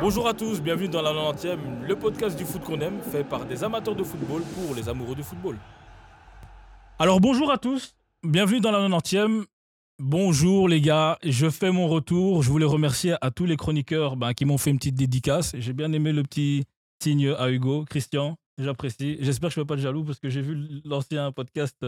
Bonjour à tous, bienvenue dans la 90e, le podcast du foot qu'on aime, fait par des amateurs de football pour les amoureux du football. Alors bonjour à tous, bienvenue dans la 90e. Bonjour les gars, je fais mon retour. Je voulais remercier à tous les chroniqueurs ben, qui m'ont fait une petite dédicace. J'ai bien aimé le petit signe à Hugo. Christian, j'apprécie. J'espère que je ne vais pas être jaloux parce que j'ai vu l'ancien podcast.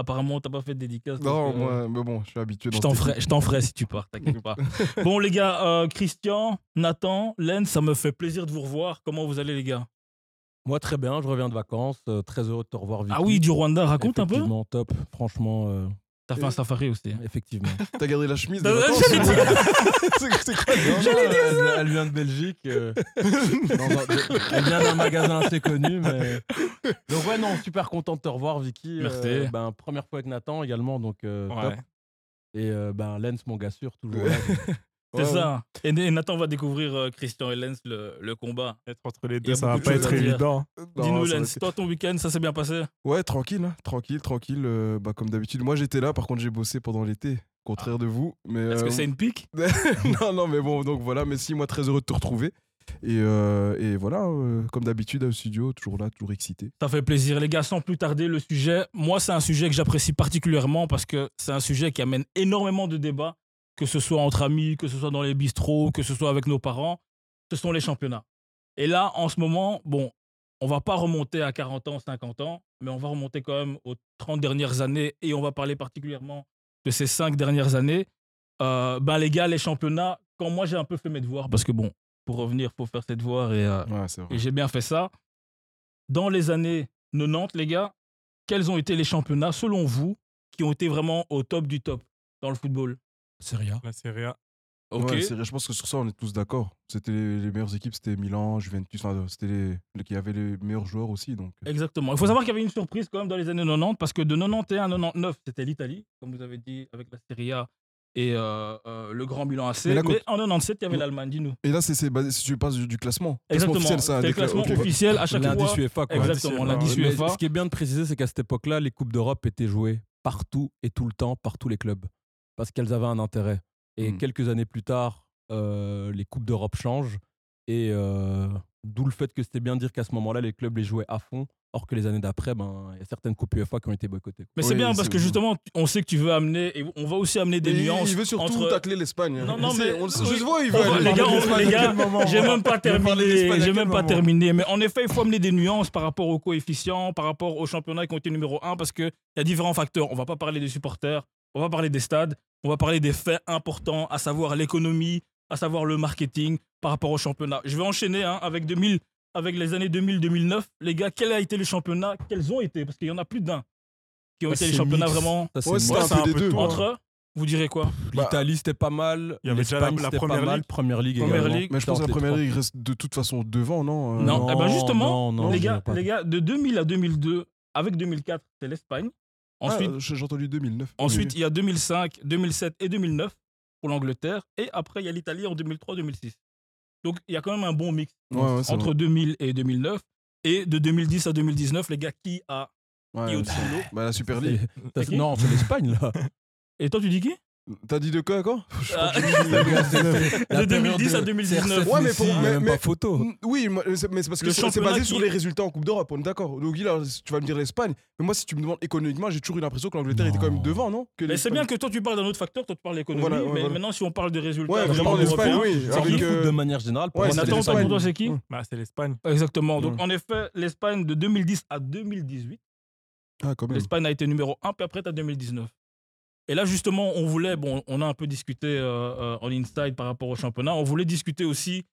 Apparemment, tu n'as pas fait de dédicace. Non, euh, moi, mais bon, je suis habitué. je dans t'en ferai, équipe. je t'en ferai si tu pars, t'inquiète pas. bon les gars, euh, Christian, Nathan, Len, ça me fait plaisir de vous revoir. Comment vous allez les gars? Moi, très bien, je reviens de vacances. euh, très heureux de te revoir, Vicky. Ah oui, du Rwanda, raconte un peu. Top. Franchement, euh, T'as fait un safari aussi. effectivement. T'as gardé la chemise ouais, j'allais ou- C'est quoi Non, non, elle, vient- elle vient de Belgique. euh, elle vient d'un magasin assez connu. Mais... Donc, ouais, non, super content de te revoir, Vicky. Merci. Euh, ben, première fois avec Nathan également, donc euh, top. Et euh, ben, Lens, mon gars sûr, toujours là. C'est Ouais, ça. Et, et Nathan va découvrir euh, Christian et Lens le, le combat. Être entre les deux, ça va pas être évident. Dis-nous Lens, toi ton week-end, ça s'est bien passé? Ouais, tranquille, hein, tranquille, tranquille. euh, bah, comme d'habitude. Moi, j'étais là, par contre, j'ai bossé pendant l'été. Contraire de vous. Mais, Est-ce que euh, c'est une pique? Non, non, mais bon, donc voilà. Mais si, moi, très heureux de te retrouver. Et, euh, et voilà, euh, comme d'habitude, au studio, toujours là, toujours excité. Ça fait plaisir. Les gars, sans plus tarder, le sujet, moi, c'est un sujet que j'apprécie particulièrement parce que c'est un sujet qui amène énormément de débats, que ce soit entre amis, que ce soit dans les bistrots, que ce soit avec nos parents. Ce sont les championnats. Et là, en ce moment, bon, on va pas remonter à 40 ans, 50 ans, mais on va remonter quand même aux 30 dernières années et on va parler particulièrement de ces 5 dernières années. Euh, ben, les gars, les championnats, quand moi j'ai un peu fait mes devoirs, parce que bon, pour revenir, faut faire ses devoirs et, euh, Ouais, et j'ai bien fait ça. Dans les années 90, les gars, quels ont été les championnats, selon vous, qui ont été vraiment au top du top dans le football? C'est rien. La Serie A. Ok. Ouais, je pense que sur ça, on est tous d'accord. C'était les, les meilleures équipes, c'était Milan, Juventus, enfin, c'était les, les qui avaient les meilleurs joueurs aussi. Donc, euh, Exactement. Il faut savoir qu'il y avait une surprise quand même dans les années 90, parce que de 91 à 99, c'était l'Italie, comme vous avez dit, avec la Serie A et euh, euh, le Grand Milan AC. Mais Mais, là, quand- en 97, il y avait l'Allemagne, dis-nous. Et là, c'est c'est basé, si tu passes du, du classement. Classement Exactement. officiel, ça. Le classement ok. officiel à chaque L'indice fois. UEFA, quoi. Exactement, l'indice UEFA. Ce qui est bien de préciser, c'est qu'à cette époque-là, les Coupes d'Europe étaient jouées partout et tout le temps par tous les clubs. Parce qu'elles avaient un intérêt. Et Mm. quelques années plus tard, euh, les Coupes d'Europe changent. Et euh, d'où le fait que c'était bien de dire qu'à ce moment-là, les clubs les jouaient à fond. Or que les années d'après, ben, il y a certaines Coupes UEFA qui ont été boycottées. Mais c'est bien parce que justement, on sait que tu veux amener, et on va aussi amener des nuances. Il veut surtout entre... tacler l'Espagne. Non, non, mais- on le sait, oui. Je vois, il On veut va- aller les gars, les À gars, J'ai même pas terminé. J'ai même pas moment? terminé. Mais en effet, il faut amener des nuances par rapport aux coefficients, par rapport aux championnats qui ont été numéro un, parce qu'il y a différents facteurs. On va pas parler des supporters, on va parler des stades, on va parler des faits importants, à savoir l'économie, à savoir le marketing par rapport au championnat. Je vais enchaîner hein, avec 2000, avec les années 2000-2009. Les gars, quel a été le championnat? Quels ont été? Parce qu'il y en a plus d'un qui ont Ça, été les championnats mix. vraiment Ça, Ouais, c'est un un peu des peu deux. tout, moi. entre eux. Vous direz quoi? L'Italie, c'était pas mal. Il y avait déjà la- L'Espagne, la Première pas mal. Ligue. Première Ligue Première également. Ligue. Mais je pense que la première ligue reste de toute façon devant, non Euh, Non, eh ben justement, non, non, les, gars, les gars, de 2000 à 2002, avec 2004, c'est l'Espagne. Ah, Ensuite, j'ai j'ai entendu 2009. ensuite il y a 2005, 2007 et 2009 pour l'Angleterre. Et après, il y a l'Italie en 2003-2006. Donc, il y a quand même un bon mix Ouais, ouais, c'est entre vrai. 2000 et 2009. Et de 2010 à 2019, les gars, qui a Ouais, qui bah, la Super League. Non, c'est l'Espagne, là. Et toi, tu dis qui T'as dit de quoi, quoi Je crois Ah, que j'ai- De 2010 à 2019. Ouais, mais pour- même pas photo. Oui, mais c'est parce que c'est basé qui- sur les résultats en Coupe d'Europe, on est d'accord. Donc là, tu vas me dire l'Espagne. Mais moi, si tu me demandes économiquement, j'ai toujours eu l'impression que l'Angleterre était quand même devant, non? Que Mais c'est bien que toi tu parles d'un autre facteur, toi tu parles d'économie, Voilà, ouais, mais voilà. maintenant si on parle de résultats, Ouais, on vraiment, l'Espagne, oui. euh, de manière générale. Nathan, l'Espagne. toi, pour toi, c'est qui? Mm. Bah, c'est l'Espagne. Exactement. Donc Mm. en effet, l'Espagne de 2010 à 2018, Ah, l'Espagne a été numéro 1, puis après, tu as 2019. Et là, justement, on voulait, bon, on a un peu discuté euh, euh, en inside par rapport au championnat, on voulait discuter aussi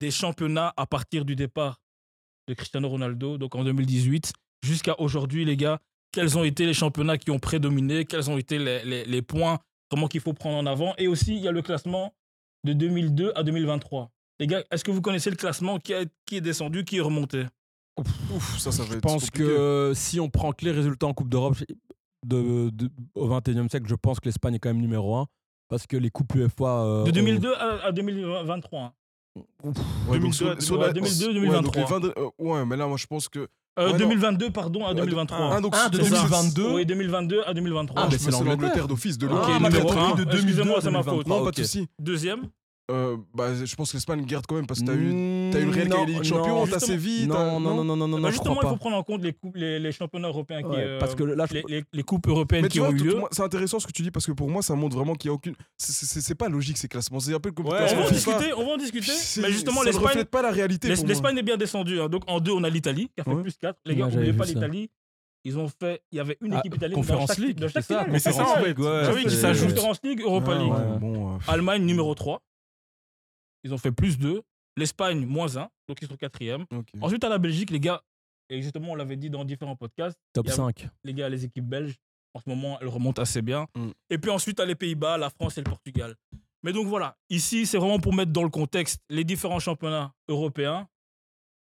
des championnats à partir du départ de Cristiano Ronaldo, donc en 2018, jusqu'à aujourd'hui, les gars, quels ont été les championnats qui ont prédominé, quels ont été les, les- les points? Vraiment qu'il faut prendre en avant? Et aussi, il y a le classement de 2002 à 2023. Les gars, est-ce que vous connaissez le classement qui, a- qui est descendu, qui est remonté? Ouf, ça, ça va Je être pense compliqué. que si on prend que les résultats en Coupe d'Europe de, de- au 21e siècle, je pense que l'Espagne est quand même numéro 1. Parce que les coupes UEFA. euh, De ont- 2002 à, à 2023. hein. Ouais, donc 2002, sur- sur ouais, la- 2002, ouais, donc 2023. les 20 euh, Ouais, mais là, moi, je pense que. Euh, Ouais, non. 2022, pardon, à Ah, 2023. Ah, donc Ah, de donc c'est- 2022. Oui, 2022 à 2023. Ah, Ah, mais c'est l'Angleterre. l'Angleterre d'office de Ah, loin. Ok, moi, numéro j'ai un. entendu de 2002 Excusez-moi, c'est ma faute. 2023. Non, pas de souci. Deuxième Euh, bah, je pense que l'Espagne garde quand même parce que t'as eu, Mmh, t'as eu le Real qui eu Ligue Champions, t'as. Séville. Non, non, non, non, non, non, Bah, je Justement, crois il faut pas. prendre en compte les, coupes, les, les championnats européens qui. Ouais, euh, parce que là, je- les, les- les coupes européennes Mais qui vois, ont eu lieu. c'est intéressant ce que tu dis parce que pour moi, ça montre vraiment qu'il y a aucune. c'est- C'est c'est pas logique ces classements. C'est un peu comme Ouais, On va en discuter, on va en discuter. C'est- Mais justement, ça ne l'Espagne. reflète pas la réalité. l'Es- pour moi. L'Espagne est bien descendue. hein. Donc en deux, on a l'Italie qui a fait Ouais. plus 4. Les gars, n'oubliez pas ça. l'Italie. Ils ont fait. Il y avait une Ah, équipe italienne dans Conférence chaque, League, dans chaque ça, finale. Mais c'est ça, en fait. Ouais, Ah oui, qui c'est- s'ajoute. Conférence League, Europa Ah, League. ouais, bon, euh, Allemagne numéro 3. Ils ont fait plus 2. L'Espagne, moins 1. Donc ils sont quatrième. Ensuite, à la Belgique, les gars, et justement, on l'avait dit dans différents podcasts, Top a- 5. les gars, les équipes belges, en ce moment, elles remontent assez bien. Mm. Et puis ensuite, à les Pays-Bas, la France et le Portugal. Mais donc voilà, ici, c'est vraiment pour mettre dans le contexte les différents championnats européens.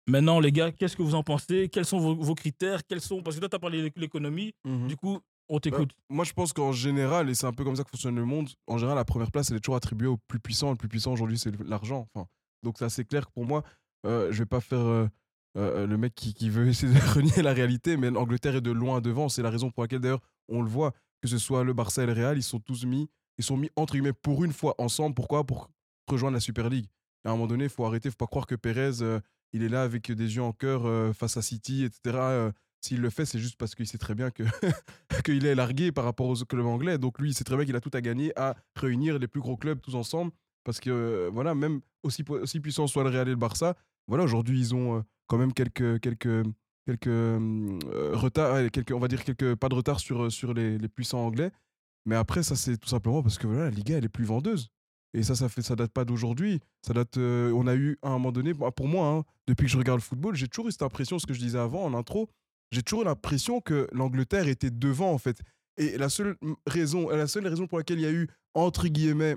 Maintenant, les gars, qu'est-ce que vous en pensez? Quels sont vos, vos critères? Quels sont... Parce que toi, tu as parlé de l'économie. Mhm. Du coup, on t'écoute. Moi, je pense qu'en général, et c'est un peu comme ça que fonctionne le monde, en général, la première place, elle est toujours attribuée au plus puissant. Le plus puissant aujourd'hui, c'est l'argent. Enfin, donc, c'est assez clair que pour moi. Euh, je vais pas faire euh, euh, le mec qui, qui veut essayer de renier la réalité, mais l'Angleterre est de loin devant. C'est la raison pour laquelle, d'ailleurs, on le voit, que ce soit le Barça et le Real, ils sont tous mis, ils sont mis entre guillemets pour une fois ensemble. Pourquoi? Pour rejoindre la Super League. À un moment donné, il faut arrêter, il faut pas croire que Pérez, euh, il est là avec des yeux en cœur face à City, etc. S'il le fait, c'est juste parce qu'il sait très bien qu'il est largué par rapport aux clubs anglais. Donc lui, il sait très bien qu'il a tout à gagner à réunir les plus gros clubs tous ensemble. Parce que, euh, voilà, même aussi, aussi puissants soit le Real et le Barça, voilà, aujourd'hui, ils ont euh, quand même quelques, quelques, quelques euh, retards, quelques, on va dire quelques pas de retard sur, sur les, puissants anglais. Mais après, ça, c'est tout simplement parce que voilà, la Liga, elle est plus vendeuse. Et ça, ça fait, ça date pas d'aujourd'hui. Ça date. on a eu à un moment donné, pour moi, hein, depuis que je regarde le football, j'ai toujours eu cette impression, ce que je disais avant en intro, j'ai toujours l'impression que l'Angleterre était devant en fait. Et la seule raison, la seule raison pour laquelle il y a eu entre guillemets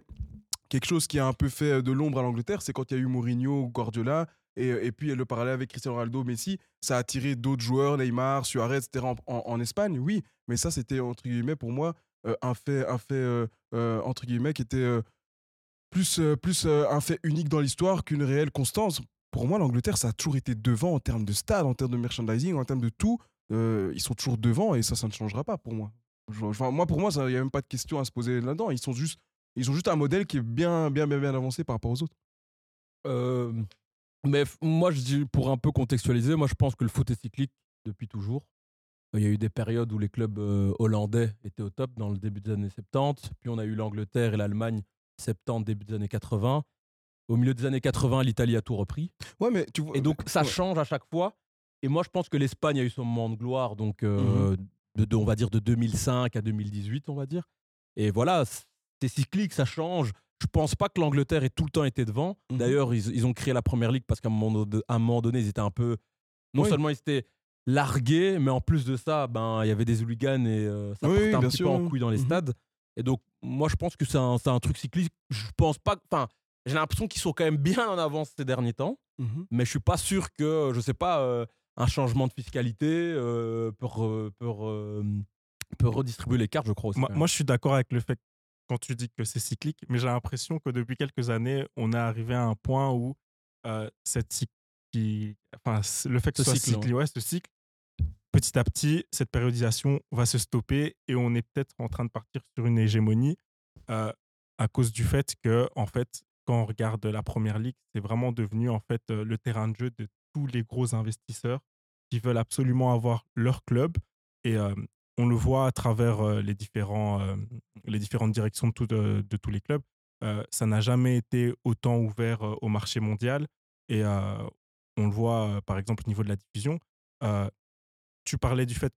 quelque chose qui a un peu fait euh, de l'ombre à l'Angleterre, c'est quand il y a eu Mourinho, Guardiola. Et, et puis le parallèle avec Cristiano Ronaldo, Messi, ça a attiré d'autres joueurs, Neymar, Suarez, etc. En, Espagne, oui. Mais ça, c'était entre guillemets pour moi euh, un fait, un fait euh, euh, entre guillemets qui était euh, plus, euh, plus euh, un fait unique dans l'histoire qu'une réelle constance. Pour moi, l'Angleterre, ça a toujours été devant en termes de stade, en termes de merchandising, en termes de tout. Euh, ils sont toujours devant et ça, ça ne changera pas pour moi. Enfin, moi, pour moi, il n'y a même pas de question à se poser là-dedans. Ils ils ont juste un modèle qui est bien, bien, bien, bien avancé par rapport aux autres. Euh, mais moi, je dis, pour un peu contextualiser, moi je pense que le foot est cyclique depuis toujours. Il y a eu des périodes où les clubs euh, hollandais étaient au top dans le début des années 70. Puis on a eu l'Angleterre et l'Allemagne 70, début des années 80. Au milieu des années 80, l'Italie a tout repris. Ouais, mais tu vois. Et donc ça ouais. change à chaque fois. Et moi, je pense que l'Espagne a eu son moment de gloire, donc euh, de, de- on va dire de 2005 à 2018, on va dire. Et voilà, c'est cyclique, ça change. Je pense pas que l'Angleterre ait tout le temps été devant. Mhm. D'ailleurs, ils, ils ont créé la première ligue parce qu'à un moment, un donné, ils étaient un peu. Non Oui. seulement ils étaient largués, mais en plus de ça, ben il y avait des hooligans et euh, ça Oui, un petit sûr, peu en oui. couille dans les Mhm. stades. Et donc, moi, je pense que c'est un, c'est un truc cyclique. Je pense pas. Enfin, j'ai l'impression qu'ils sont quand même bien en avance ces derniers temps Mhm. mais je suis pas sûr que, je sais pas, euh, un changement de fiscalité euh, peut, re- peut, re- peut redistribuer les cartes, je crois aussi. Moi, je suis d'accord avec le fait quand tu dis que c'est cyclique, mais j'ai l'impression que depuis quelques années, on est arrivé à un point où euh, cette qui- enfin, le fait que ce Ce soit cycle, cyclé, ouais, ce cycle, petit à petit, cette périodisation va se stopper et on est peut-être en train de partir sur une hégémonie. euh, à cause du fait que, en fait, quand on regarde la première ligue, c'est vraiment devenu en fait euh, le terrain de jeu de tous les gros investisseurs qui veulent absolument avoir leur club. Et on le voit à travers les, différents, les différentes directions de, de- tous les clubs. Ça n'a jamais été autant ouvert au marché mondial. Et on le voit, par exemple, au niveau de la diffusion. Tu parlais du fait,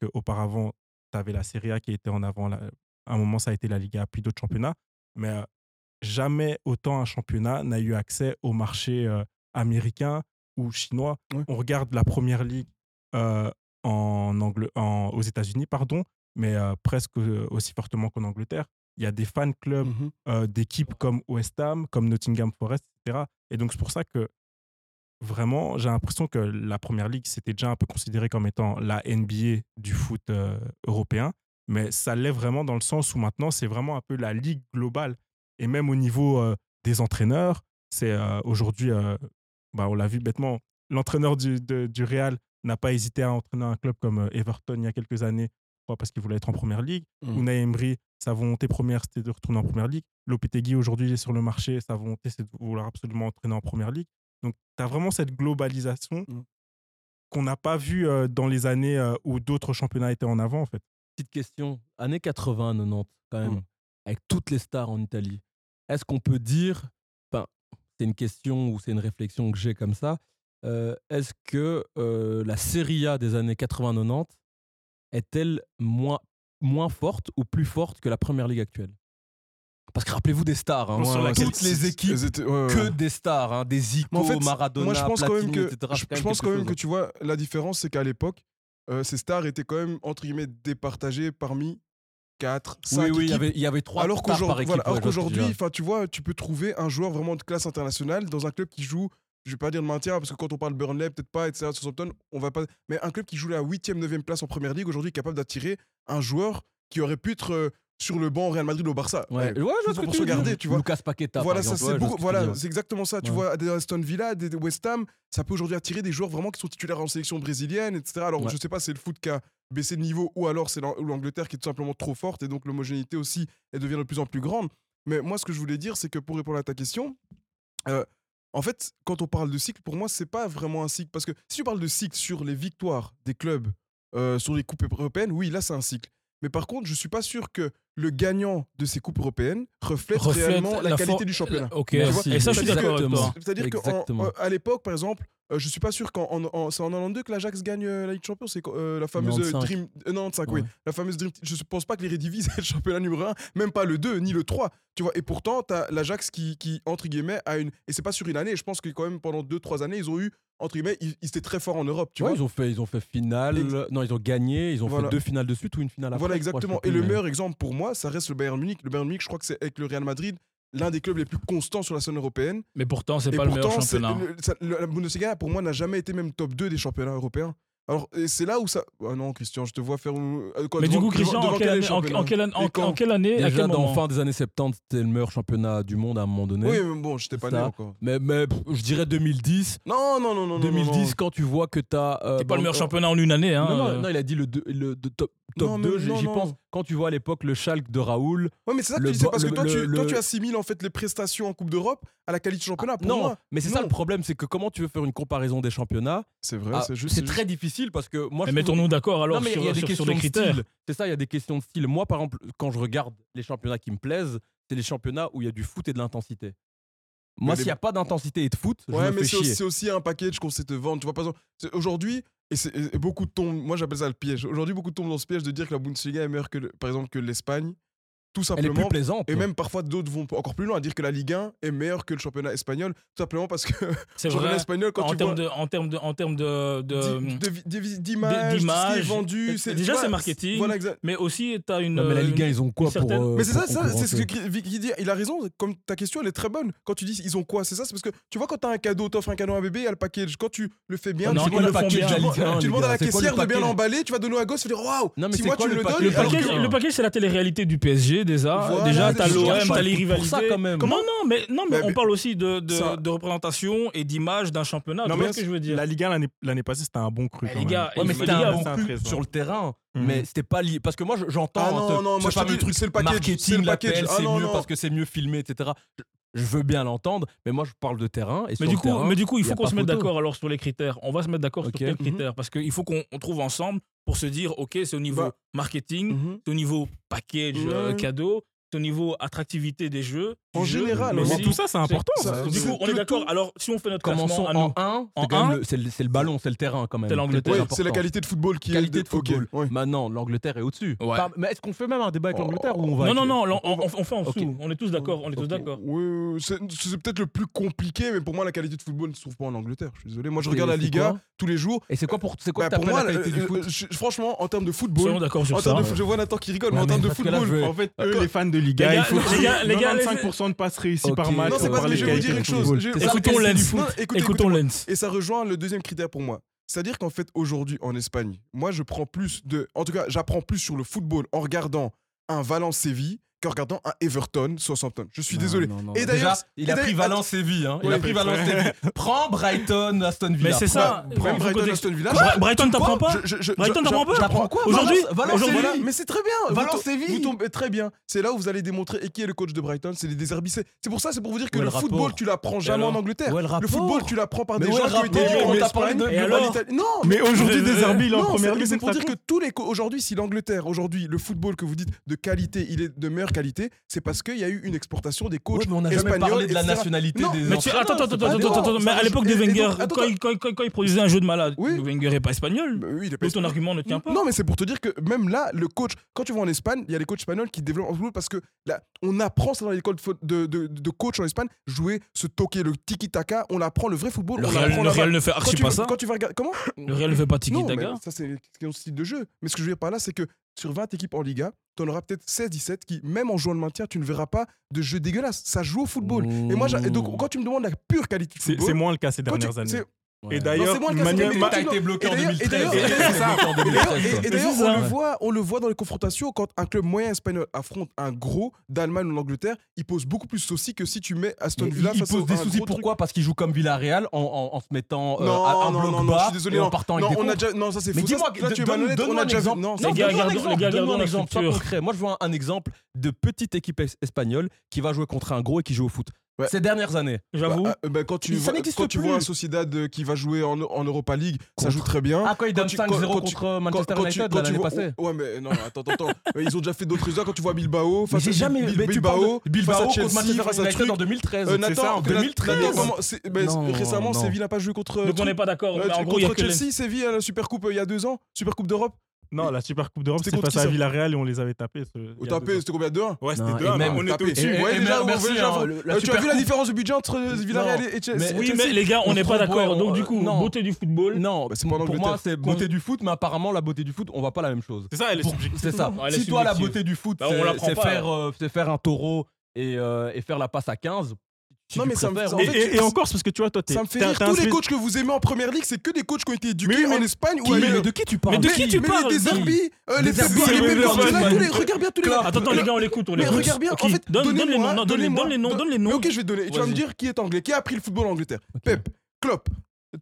qu'auparavant, tu avais la Serie A qui était en avant. à un moment, ça a été la Liga, puis d'autres championnats. Mais jamais autant un championnat n'a eu accès au marché euh, américain ou chinois. Ouais. On regarde la première ligue euh, en Angl- en- aux États-Unis, pardon, mais euh, presque aussi fortement qu'en Angleterre. Il y a des fan clubs Mhm. euh, d'équipes comme West Ham, comme Nottingham Forest, etc. Et donc, c'est pour ça que vraiment, j'ai l'impression que la première ligue, c'était déjà un peu considéré comme étant la NBA du foot européen. Mais ça l'est vraiment dans le sens où maintenant, c'est vraiment un peu la ligue globale. Et même au niveau euh, des entraîneurs, c'est euh, aujourd'hui, euh, bah, on l'a vu bêtement, l'entraîneur du, de- du Real n'a pas hésité à entraîner un club comme Everton il y a quelques années, parce qu'il voulait être en première ligue. Mhm. Unai Emery, sa volonté première, c'était de retourner en première ligue. Lopetegui, aujourd'hui, il est sur le marché, sa volonté, c'est de vouloir absolument entraîner en première ligue. Donc, tu as vraiment cette globalisation Mhm. qu'on n'a pas vue dans les années où d'autres championnats étaient en avant, en fait. Petite question, années 80, 90, quand même, Mm. avec toutes les stars en Italie, est-ce qu'on peut dire, enfin, c'est une question ou c'est une réflexion que j'ai comme ça, euh, est-ce que euh, la Serie A des années 80-90 est-elle moins, moins forte ou plus forte que la première ligue actuelle? Parce que rappelez-vous des stars, hein, Ouais, toutes les équipes, étaient- ouais, ouais, que des stars, hein, des Zico, Mais en fait, Maradona, moi je pense quand même que etc. je, pense quand même que tu vois la différence c'est qu'à l'époque euh, ces stars étaient quand même entre guillemets départagées parmi 4 5 Oui, oui, il y avait, il y avait trois alors stars par qu'aujourd'hui voilà, alors qu'aujourd'hui enfin tu vois tu peux trouver un joueur vraiment de classe internationale dans un club qui joue je vais pas dire de maintien parce que quand on parle Burnley peut-être pas etc Southampton on va pas mais un club qui joue la 8e 9e place en première ligue aujourd'hui est capable d'attirer un joueur qui aurait pu être euh, sur le banc Real Madrid ou au Barça Ouais, Ouais, ouais, je vois pour se garder, tu vois. Lucas Paqueta. voilà, ça c'est beaucoup. ce Voilà, c'est exactement ça. Tu vois, des Aston Villa, des West Ham, ça peut aujourd'hui attirer des joueurs vraiment qui sont titulaires en sélection brésilienne, etc. Alors je sais pas, c'est le foot qui a baissé de niveau ou alors c'est l'Angleterre qui est tout simplement trop forte et donc l'homogénéité aussi elle devient de plus en plus grande. Mais moi, ce que je voulais dire, c'est que pour répondre à ta question, euh, en fait, quand on parle de cycle, pour moi, c'est pas vraiment un cycle parce que si tu parles de cycle sur les victoires des clubs euh, sur les coupes européennes, oui, là c'est un cycle. Mais par contre, je suis pas sûr que le gagnant de ces coupes européennes reflète, Reflète réellement la, la qualité du championnat. Ok, et ça, je suis d'accord. C'est-à-dire qu'à l'époque, par exemple, euh, je suis pas sûr qu'en en, en- c'est en 92 que l'Ajax gagne euh, la Ligue des Champions, c'est euh, la fameuse 95. Dream euh, 95, oui, Ouais. la fameuse Dream. Je ne pense pas que les Redivis aient le championnat numéro 1, même pas le 2 ni le 3, tu vois. Et pourtant, tu as l'Ajax qui, qui entre guillemets a une et c'est pas sur une année, je pense que quand même pendant 2 3 années, ils ont eu entre guillemets, ils, ils étaient très forts en Europe, tu Ouais, vois. ils ont fait, ils ont fait finale. Non, ils ont gagné. Ils ont Voilà. fait deux finales de suite ou une finale après. Voilà crois, exactement. Et le meilleur exemple pour moi, ça reste le Bayern Munich. Le Bayern Munich, je crois que c'est avec le Real Madrid l'un des clubs les plus constants sur la scène européenne. Mais pourtant, c'est pas le meilleur championnat. le- ça- le- la Bundesliga, pour moi, n'a jamais été même top 2 des championnats européens. Alors, c'est là où ça. Ah non, Christian, je te vois faire. euh, quoi, Mais du coup, Christian, devant- en devant quelle quel année, en, en quelle, année- en- Et quand en quelle année à quel dans moment fin des années 70, c'était le meilleur championnat du monde à un moment donné. Oui, mais bon, je t'ai pas né Ça. encore. Mais, mais pff, je dirais 2010. Non, non, non, non. non, 2010, non, non. quand tu vois que tu as. C'est pas le meilleur championnat en une année. Hein, non, non, euh. non, il a dit le, deux- le, de- top, top Non, mais 2. non, J'y pense. Quand tu vois à l'époque le Schalke de Raoul. Ouais, mais c'est ça que Le tu dis, c'est bo- parce que le- toi, le- tu, toi, le- tu assimiles en fait les prestations en Coupe d'Europe à la qualité du championnat. Pour non, moi, mais c'est ça le problème, c'est que comment tu veux faire une comparaison des championnats C'est vrai, ah, c'est juste. C'est très difficile parce que moi. Je mettons-nous d'accord alors non, mais sur, y a des sur- questions sur des de critères. style. C'est ça, il y a des questions de style. Moi, par exemple, quand je regarde les championnats qui me plaisent, c'est les championnats où il y a du foot et de l'intensité. Moi, s'il les- n'y a pas d'intensité et de foot, je Ouais, me mais fais c'est aussi, c'est aussi un package qu'on sait te vendre. Tu vois, par exemple, aujourd'hui, et, et- beaucoup tombent, moi j'appelle ça le piège. Aujourd'hui, beaucoup tombent dans ce piège de dire que la Bundesliga est meilleure que, que l'Espagne. Tout Elle est plus simplement. plaisante. Et même parfois d'autres vont encore plus loin à dire que la Ligue 1 est meilleure que le championnat espagnol, tout simplement parce que le C'est championnat vrai. espagnol, quand En tu termes vois de, en termes de, en termes de, de- d'i- de vi- d'ivi- d'images, de ce qui est d'images, vendu, c'est déjà, c'est marketing. Voilà, mais aussi tu as une. Non, mais la Ligue 1, une- ils ont quoi certaine- pour. euh, Mais c'est ça, ça c'est ce que Vicky dit. Il a raison. Comme ta question, elle est très bonne. Quand tu dis ils ont quoi, c'est ça. C'est parce que tu vois, quand t'as un cadeau, t'offres un cadeau à un bébé, il y a le package. Quand tu le fais bien, Non, tu demandes le à la font package, bien. tu La demandes- Ligue 1, tu les demandes à gars, la déjà. Voilà, déjà, t'as l'OM, t'as les rivalités. Ça, quand même. Comment non, mais, non, mais, on parle aussi de, de, représentation et d'image d'un championnat. Non, mais vois ce que je veux dire La Liga l'année passée, c'était un bon cru. La Ligue 1, mais c'était un bon sur le terrain. Mhm. Mais c'était pas lié. Parce que moi, j'entends. Ah non, non, moi, je te dis, le truc, c'est le package. Marketing, l'appel, c'est ah mieux parce que c'est mieux filmé, etc je veux bien l'entendre, mais moi je parle de terrain. Et mais, du coup, mais du coup, il faut qu'on se mette d'accord alors sur les critères. On va se mettre d'accord sur quels mhm. critères? Parce qu'il faut qu'on trouve ensemble pour se dire, ok, c'est au niveau bah, marketing, mhm. c'est au niveau package euh, cadeau, au niveau attractivité des jeux. En général, mais tout ça, c'est important. Du coup, on est d'accord. Alors, si on fait notre commençons en 1, c'est le, le, ballon, c'est le terrain quand même. C'est l'Angleterre. C'est la qualité de football qui qualité est. de football. Maintenant, l'Angleterre est au-dessus. Ouais. Mais est-ce qu'on fait même un débat avec oh. l'Angleterre oh, on va Non, non, non, on, fait en dessous. On est tous d'accord. On est d'accord. Oui, c'est peut-être le plus compliqué, mais pour moi, la qualité de football ne se trouve pas en Angleterre. Je suis désolé. Moi, je regarde la Liga tous les jours. Et c'est quoi pour c'est quoi bah, pour moi euh, euh, Franchement, en termes de football, je vois Nathan qui rigole, mais en termes de football, en fait, les fans de les gars, les gars, 95% de passes réussies okay. par match. Non, c'est pas je vais vous dire une chose. Lens. Écoutons Lens. Et ça rejoint le deuxième critère pour moi. C'est-à-dire qu'en fait, aujourd'hui, en Espagne, moi, je prends plus de. En tout cas, j'apprends plus sur le football en regardant un Valence-Séville que regardant un Everton Southampton. Je suis désolé. Et d'ailleurs, il a pris Valence Séville. Hein. Il a pris Valence et Séville. Prends Brighton, Aston Villa. Mais c'est ça. Prends Brighton, Aston Villa. Brighton, t'apprends pas je, je, Brighton, t'apprends pas T'apprends quoi Aujourd'hui Valence Séville. Voilà. Mais c'est très bien. Valence Séville. Vous tombez très bien. C'est là où vous allez démontrer et qui est le coach de Brighton, c'est les désherbicés. C'est pour ça, c'est pour vous dire que le football, tu l'apprends jamais en Angleterre. Le football, tu l'apprends par des gens qui ont été en Non. Mais aujourd'hui, désherbi, il est en première ligue. C'est pour dire que tous les aujourd'hui, si l'Angleterre, aujourd'hui, le football que vous dites de qualité, il est de meilleure qualité, c'est parce qu'il y a eu une exportation des coachs ouais, mais on n'a jamais parlé de la nationalité des mais ah, mais à l'époque de Wenger, quand, il, quand, produisait un jeu de malade, oui. Wenger n'est pas espagnol. Bah ton argument ne tient pas. Non, mais c'est pour te dire que même là, le coach, quand tu vas en Espagne, il y a des coachs espagnols qui développent en parce que là, on apprend ça dans l'école de, coach en Espagne, jouer, se toquer, le tiki-taka, on apprend le vrai football. Le Real, ne fait archi pas ça. Quand tu vas regarder, comment Le Real ne fait pas tiki-taka. Ça, c'est une question de style de jeu. Mais ce que je veux dire par là, c'est que sur 20 équipes en Liga, tu en auras peut-être 16-17 qui, même en jouant le maintien, tu ne verras pas de jeu dégueulasse. Ça joue au football. Et moi, donc, quand tu me demandes la pure qualité de football. C'est moins le cas ces dernières années. Ouais. Et d'ailleurs, t'as été bloqué en 2013. Et d'ailleurs, on, le voit, on le voit dans les confrontations quand un club moyen espagnol affronte un gros d'Allemagne ou d'Angleterre, il pose beaucoup plus de soucis que si tu mets Aston Villa. Il, pose des soucis. Pourquoi? Parce qu'il joue comme Villarreal en, en, en se mettant euh, non, à un non, bloc non, bas je suis désolé, en partant avec des on a déjà, Non, ça c'est faux. Dis-moi, donne-moi un exemple. Donne-moi un exemple concret. Moi, je vois un exemple de petite équipe espagnole qui va jouer contre un gros et qui joue au foot. Ces dernières années. J'avoue. Bah, euh, bah, quand tu, vois, quand un Sociedad euh, qui va jouer en, Europa League, ça joue très bien. Ah, quand ils donnent 5-0 contre quand, Manchester quand, United l'année passée Ouais, mais non, attends, attends. ils ont déjà fait d'autres résultats quand tu vois Bilbao. Face j'ai jamais vu Bilbao, Bilbao Chelsea, contre Manchester face à United en 2013. Euh, Nathan, ça, en 2013. récemment, Séville n'a pas joué contre. Donc on n'est pas d'accord. En gros, Contre Chelsea, Séville à la Super Coupe euh, il y a deux ans, Super Coupe d'Europe. Non, la Super Coupe d'Europe, c'est face à Villarreal et on les avait tapés. Vous tapez, c'était combien 2-1 Ouais, c'était 2-1. On était au-dessus. Hein, euh, tu as vu la différence de budget entre Villarreal et Chelsea Oui, mais les gars, on n'est pas d'accord. Donc, du euh, coup, beauté du football. Non, pour moi, c'est beauté du foot, mais apparemment, la beauté du foot, on voit pas la même chose. C'est ça, elle est subjective. C'est ça. Si toi, la beauté du foot, bah, hein. euh, c'est faire un taureau et faire la passe à 15, si non, mais ça me fait, en et, et, encore, parce que tu vois, toi, t'es. Ça me fait rire. Tous les coachs que vous aimez en première ligue, c'est que des coachs qui ont été éduqués mais, en Espagne ou mais, mais de qui tu parles Mais de qui tu parles euh, Les Derby, les Derby, les Regarde bien tous les Attends, attends, les gars, on l'écoute, on. Regarde bien, en fait, donne les noms, donne les noms, donne les noms. Ok, je vais te donner. Tu vas me dire qui est anglais, qui a appris le football en Angleterre Pep, Klopp,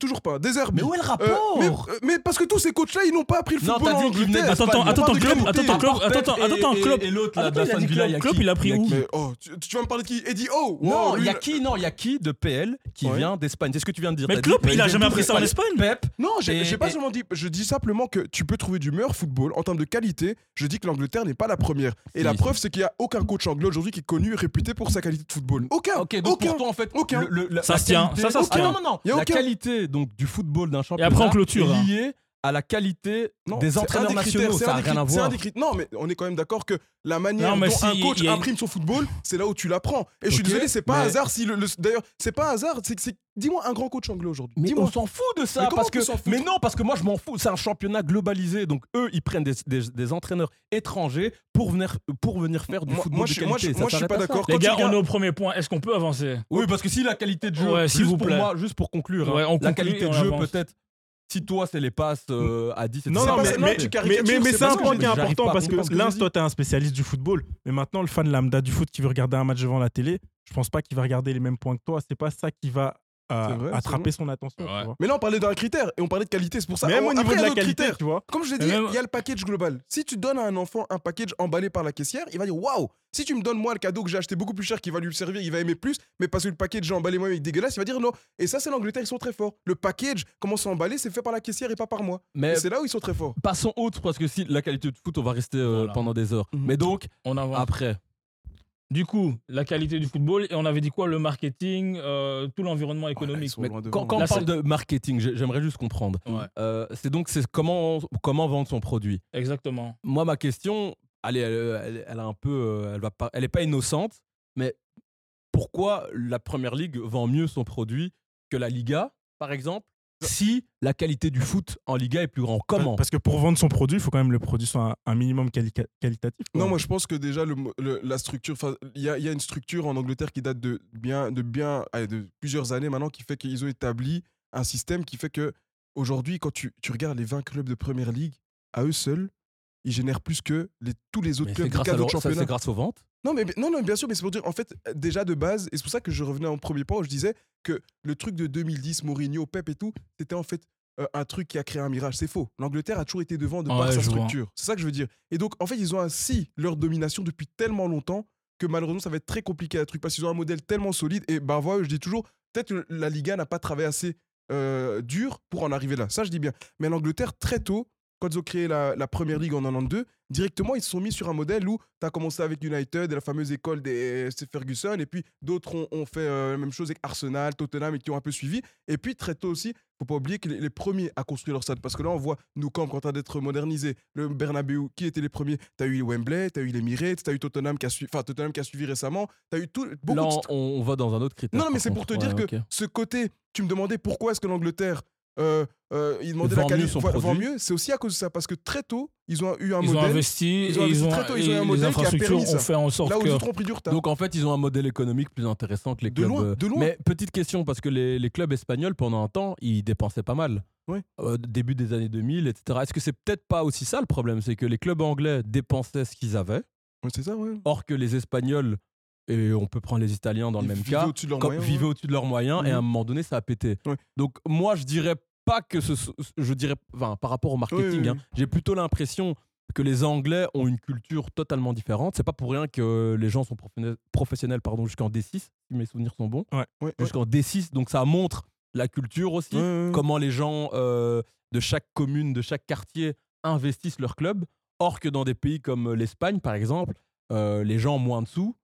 Toujours pas, désherbé. Mais où est le euh, rapport euh, mais, euh, mais, parce que tous ces coachs-là, ils n'ont pas appris le football non, dit en Attends, attends, attends, Klopp, attends, Klopp, attends, attends, Klopp. Et l'autre, la fan du Klopp, il a pris où? Oh, tu, vas me parler de qui? Eddie Oh Non, il y a qui? Non, il y a qui de PL qui vient d'Espagne? C'est ce que tu viens de dire. Mais Klopp, il a jamais appris ça en Espagne. Pep. Non, j'ai pas seulement dit. Je dis simplement que tu peux trouver du meilleur football en termes de qualité. Je dis que l'Angleterre n'est pas la première. Et la preuve, c'est qu'il n'y a aucun coach anglais aujourd'hui qui est connu, réputé pour sa qualité de football. Aucun. Ok, donc pour toi, en fait, aucun. Ça se tient. Ça, ça se ah, tient. Non, non, non. La qualité donc, du football d'un championnat après, on clôture, est hein. À la qualité Non, des entraîneurs critères, nationaux. c'est Ça n'a rien à critères- voir. des critères- Non, mais on est quand même d'accord que la manière Non, mais dont si, un coach y imprime son football, c'est là où tu l'apprends. Et je suis désolé, c'est pas mais- hasard si le. le- D'ailleurs, c'est pas un hasard. C'est que c'est. Dis-moi un grand coach anglais aujourd'hui. Mais Dis-moi. on s'en fout de ça Mais parce que mais non parce que moi je m'en fous c'est un championnat globalisé donc eux ils prennent des, des- des entraîneurs étrangers pour venir pour venir faire du Moi- football moi, de je suis- qualité moi, je- Ça moi, je suis pas d'accord. Les gars, on est au premier point. Est-ce qu'on peut avancer? Oui parce que si la qualité de jeu Ouais, s'il juste vous pour plaît. moi juste pour conclure hein, la qualité de jeu peut-être si toi, c'est les passes euh, à 10 et Non, non, mais, mais, tu mais, mais- mais c'est un point qui est important parce que j'ai toi, t'es un spécialiste du football. Mais maintenant, le fan lambda du foot qui veut regarder un match devant la télé, je pense pas qu'il va regarder les mêmes points que toi. C'est pas ça qui va vrai, c'est attraper son attention. tu Ouais. vois. Mais là, on parlait d'un critère et on parlait de qualité. C'est pour ça. Même au Après, niveau de a la qualité, critères. tu vois. Comme je l'ai dit, même- il y a le package global. Si tu donnes à un enfant un package emballé par la caissière, il va dire waouh. Si tu me donnes moi le cadeau que j'ai acheté beaucoup plus cher, qui va lui servir, il va aimer plus. Mais parce que le package j'ai emballé moi avec dégueulasse, il va dire non. Et ça, c'est l'Angleterre, ils sont très forts. Le package, comment c'est emballé, c'est fait par la caissière et pas par moi. Mais c'est là où ils sont très forts. passons autre parce que si la qualité de foot, on va rester euh, Voilà. pendant des heures. Mhm. Mais donc, On avance. après, Du coup, la qualité du football, et on avait dit quoi Le marketing, euh, tout l'environnement économique. mais quand, quand Là, on parle de marketing, j'ai- j'aimerais juste comprendre. Ouais, Euh, c'est donc c'est comment, comment vendre son produit? exactement. Moi, ma question, allez, elle, elle- elle a un peu, euh, elle va pas, elle est pas innocente, mais pourquoi la première ligue vend mieux son produit que la Liga, par exemple, si la qualité du foot en Liga est plus grande Comment? Parce que pour vendre son produit, il faut quand même que le produit soit un, un minimum quali- qualitatif. quoi. Non, moi je pense que déjà le, mo- le- la structure, il y a, il y a une structure en Angleterre qui date de bien, de bien, de plusieurs années maintenant, qui fait qu'ils ont établi un système qui fait que aujourd'hui, quand tu, tu regardes les 20 clubs de première ligue, à eux seuls, ils génèrent plus que les, tous les autres Mais clubs grâce, à leur- ça, championnats. c'est grâce aux ventes? Non, mais non, non, bien sûr, mais c'est pour dire, en fait, déjà de base, et c'est pour ça que je revenais en premier point où je disais que le truc de 2010, Mourinho, Pep et tout, c'était en fait euh, un truc qui a créé un mirage. C'est faux. L'Angleterre a toujours été devant de Ouais, par sa structure. C'est ça que je veux dire. Et donc, en fait, ils ont ainsi leur domination depuis tellement longtemps que malheureusement, ça va être très compliqué à truc parce qu'ils ont un modèle tellement solide. Et bah, voilà, je dis toujours, peut-être que la Liga n'a pas travaillé assez euh, dur pour en arriver là. Ça, je dis bien. Mais l'Angleterre, très tôt, quand ils ont créé la, la première ligue en 92, directement, ils se sont mis sur un modèle où tu as commencé avec United et la fameuse école des Ferguson, et puis d'autres ont, ont fait euh, la même chose avec Arsenal, Tottenham, et qui ont un peu suivi. Et puis, très tôt aussi, faut pas oublier que les, les premiers à construire leur stade, parce que là, on voit Nou Camp quand d'être modernisé, le Bernabeu, qui étaient les premiers? Tu as eu Wembley, tu as eu les Emirates, tu as eu Tottenham qui a, suivi, Tottenham qui a suivi récemment, tu as eu tout, beaucoup Là, de on, va dans un autre critère. non, non, mais c'est pour te dire que ce côté, tu me demandais pourquoi est-ce que l'Angleterre, euh, euh, il demandait Vend la mieux qualité, son vend- mieux, c'est aussi à cause de ça, parce que très tôt, ils ont eu un Ils ont modèle. investi, ils ont investi ils ont, très tôt, ils ont eu un les modèle qui a infrastructures permis ont ça. fait en sorte Là où que. autres ont pris du retard. Donc en fait, ils ont un modèle économique plus intéressant que les De clubs. loin, de loin. Mais petite question, parce que les, les clubs espagnols, pendant un temps, ils dépensaient pas mal. Ouais. Euh, début des années 2000, etc. Est-ce que c'est peut-être pas aussi ça le problème? C'est que les clubs anglais dépensaient ce qu'ils avaient, Ouais, c'est ça, ouais. or que les Espagnols, et on peut prendre les Italiens dans le même cas, au-dessus de leurs comme- moyens, vivaient ouais. au-dessus de leurs moyens, et à un Mhm. moment donné, ça a pété. Ouais. Donc moi, je dirais pas que ce, je dirais, enfin, par rapport au marketing, Oui, hein, oui. j'ai plutôt l'impression que les Anglais ont une culture totalement différente. C'est pas pour rien que les gens sont professionnels, pardon, jusqu'en D6, si mes souvenirs sont bons. Ouais. Jusqu'en D6, donc ça montre la culture aussi, comment les gens euh, de chaque commune, de chaque quartier investissent leur club. Or que dans des pays comme l'Espagne, par exemple, euh, les gens ont moins de sous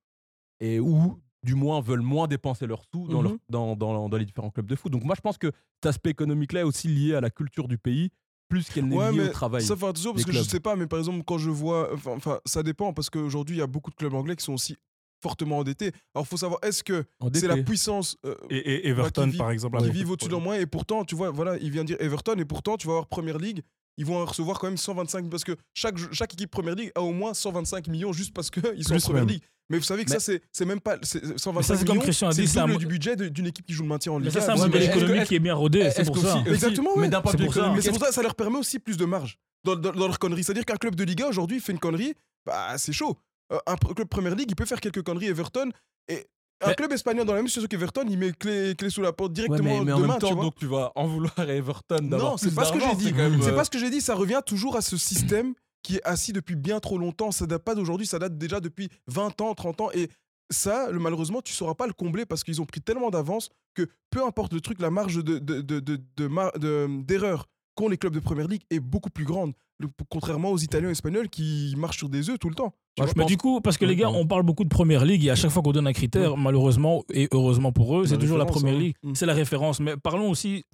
et ou du moins veulent moins dépenser leurs sous dans, leur- dans, dans- dans les différents clubs de foot. Donc moi je pense que cet aspect économique-là est aussi lié à la culture du pays plus qu'elle n'est Ouais, liée mais au travail. Ça fait attention parce que je clubs. sais pas, mais par exemple, quand je vois. Enfin, ça dépend parce qu'aujourd'hui, il y a beaucoup de clubs anglais qui sont aussi fortement endettés. Alors, faut savoir, est-ce que c'est la puissance. euh, Et, et Everton, vit- par exemple. qui vivent au-dessus de de leurs moyens. Et pourtant, tu vois, voilà, il vient dire Everton, et pourtant, tu vas avoir Première Ligue, ils vont recevoir quand même 125 parce que chaque, chaque équipe Première Ligue a au moins 125 millions juste parce qu'ils sont en Première même. Mais vous savez que Mais- ça, c'est même pas. c'est- 125 Mais ça, c'est millions, le du budget d'une équipe qui joue le maintien en Mais Ligue ça, c'est un Ouais, modèle mais économique qui est bien rodé, c'est pour ça. Exactement, Mais ouais. d'un point de C'est vue pour ça. économique, Mais c'est pour ça que ça leur permet aussi plus de marge dans, dans- dans leur connerie. C'est-à-dire qu'un club de Liga aujourd'hui fait une connerie, bah c'est chaud. Euh, un club Première Ligue, il peut faire quelques conneries. Everton et un Mais- club espagnol dans la même situation qu'Everton, il met clé, clé sous la porte Ouais, directement mais, mais en demain. même temps, tu vois. donc tu vas en vouloir à Everton d'avoir Non, c'est pas ce que j'ai dit. c'est C'est euh, pas ce que j'ai dit. Ça revient toujours à ce système qui est assis depuis bien trop longtemps. Ça date pas d'aujourd'hui, ça date déjà depuis 20 ans, 30 ans. Et ça, le- malheureusement, tu sauras pas le combler parce qu'ils ont pris tellement d'avance que peu importe le truc, la marge de, de, de, d'erreur qu'ont les clubs de première ligue est beaucoup plus grande. Le- contrairement aux Italiens et Espagnols qui marchent sur des œufs tout le temps. Mais pense- du coup, parce que les gars, on parle beaucoup de première ligue et à chaque fois qu'on donne un critère, malheureusement et heureusement pour eux, c'est toujours la première hein. ligue. Mm. C'est la référence. Mais parlons aussi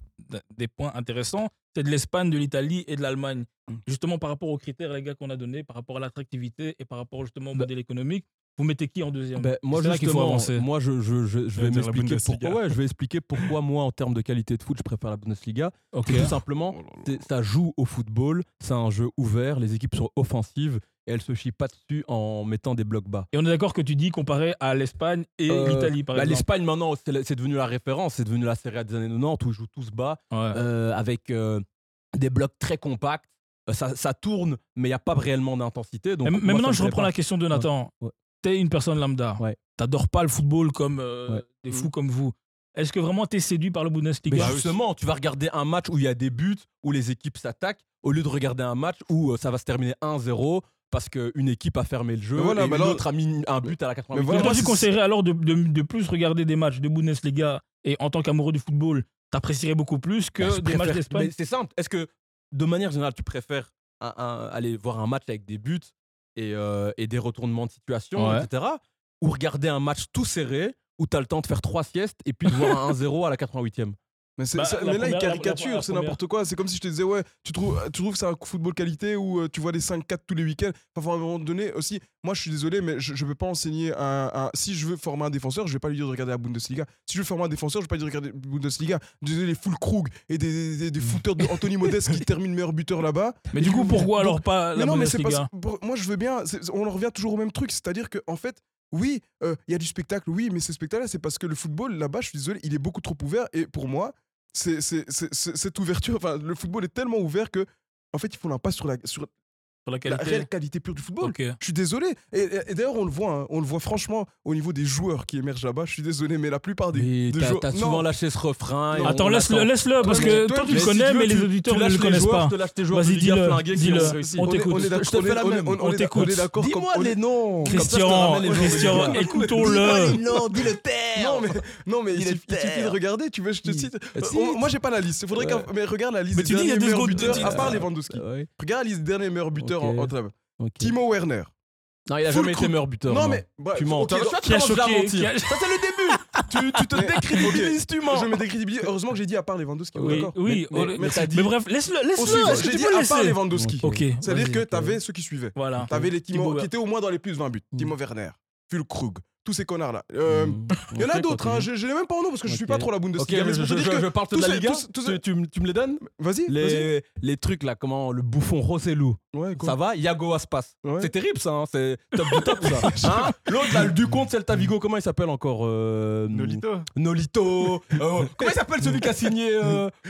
des points intéressants. C'est de l'Espagne, de l'Italie et de l'Allemagne. Mm. Justement, par rapport aux critères, les gars, qu'on a donnés, par rapport à l'attractivité et par rapport justement au Bah- modèle économique, vous mettez qui en deuxième? Ben, moi, qu'il faut avancer. moi, je, je, je, je vais m'expliquer Bundesliga. pourquoi. Ouais, je vais expliquer pourquoi moi, en termes de qualité de foot, je préfère la Bundesliga. Ok. C'est Tout simplement, Oh là là. c'est- ça joue au football, c'est un jeu ouvert, les équipes sont offensives et elles se chient pas dessus en mettant des blocs bas. Et on est d'accord que tu dis comparé à l'Espagne et Euh, l'Italie, par bah, exemple. L'Espagne, maintenant, c'est devenu la référence, c'est devenu la série A des années 90 où ils jouent tous bas, Ouais. euh, avec euh, des blocs très compacts. Euh, ça, ça tourne, mais il n'y a pas réellement d'intensité. Donc maintenant, je reprends la question de Nathan. T'es une personne lambda. Ouais. T'adores pas le football comme euh, des mm. fous comme vous. Est-ce que vraiment t'es séduit par le Bundesliga? Mais Justement, tu vas regarder un match où il y a des buts, où les équipes s'attaquent, au lieu de regarder un match où euh, ça va se terminer 1-0 parce qu'une équipe a fermé le jeu voilà, et l'autre a mis un but à la 80 voilà, Toi, tu conseillerais alors de, de, de, plus regarder des matchs de Bundesliga et en tant qu'amoureux du football, t'apprécierais beaucoup plus que bah, des matchs d'Espagne? C'est simple. Est-ce que, de manière générale, tu préfères aller voir un match avec des buts et, euh, des retournements de situation, etc. Ou regarder un match tout serré où tu le temps de faire trois siestes et puis de voir un 1-0 à la 88e bah, mais, là, il caricature, c'est n'importe quoi. C'est comme si je te disais, ouais, tu trouves, euh, tu trouves que c'est un football qualité où euh, tu vois des 5-4 tous les week-ends. Enfin, à un moment donné aussi, moi, je suis désolé, mais je ne peux pas enseigner un, Si je veux former un défenseur, je ne vais pas lui dire de regarder la Bundesliga. Si je veux former un défenseur, je ne vais pas lui dire de regarder la Bundesliga. Désolé, les full Krug et des, des, des, des footeurs de Anthony Modeste qui terminent meilleur buteur là-bas. Mais du coup, pourquoi alors pas la non, Bundesliga mais pas, pour, Moi, je veux bien. On en revient toujours au même truc. C'est-à-dire qu'en en fait, oui, euh, il y a du spectacle, oui, mais ce spectacle-là, c'est parce que le football, là-bas, je suis désolé, il est beaucoup trop ouvert. Et pour moi, c'est, cette ouverture. Enfin, le football est tellement ouvert que, en fait, ils font l'impasse sur, la, sur la, qualité. réelle qualité pure du football. Je suis désolé. Et, d'ailleurs, on le voit, hein, on le voit franchement au niveau des joueurs qui émergent là-bas. Je suis désolé, mais la plupart des, des joueurs. T'as souvent lâché ce refrain. Attends, laisse-le, laisse parce que toi, tu le connais, mais les auditeurs ne le connaissent pas. Vas-y, dis-le. Dis-le. On t'écoute. Je te fais. On t'écoute. Dis-moi les noms. Christian, Christian, écoutons-le. Non, dis le terme. Non, mais il suffit de regarder. Tu veux, je te cite. Bah, moi, j'ai pas la liste. Faudrait mais regarde la liste des derniers meilleurs buteurs, à part Lewandowski. Regarde la liste des derniers meilleurs buteurs Timo Werner. Non, il a jamais été meilleur buteur. Mais bah, tu mens. Choqué. Ça c'est le début. tu, te décrédibilises, tu mens. Je me décrédibilise. Heureusement que j'ai dit à part Lewandowski. Oui, mais, bref, laisse-le. J'ai dit à part Lewandowski. C'est-à-dire que t'avais ceux qui suivaient. Voilà. T'avais les Timo qui étaient au moins dans les plus 20 buts. Mm. Timo Werner, Fulkrug, ces connards-là. Euh, mmh. Il y en a d'autres, hein, je, je n'ai même pas en nom parce que je ne suis pas trop la Bundesliga. Ok, mais je, parle de la ces, Liga, tu, me les donnes Vas-y. Les, trucs là, comment le bouffon Rossellou. Ouais, ça va, Yago Aspas. Ouais. C'est terrible ça, hein, c'est top du top ça. Hein L'autre là, du compte, Celta Vigo, comment il s'appelle encore. Euh, Nolito. Nolito. Euh, comment il s'appelle celui qui a signé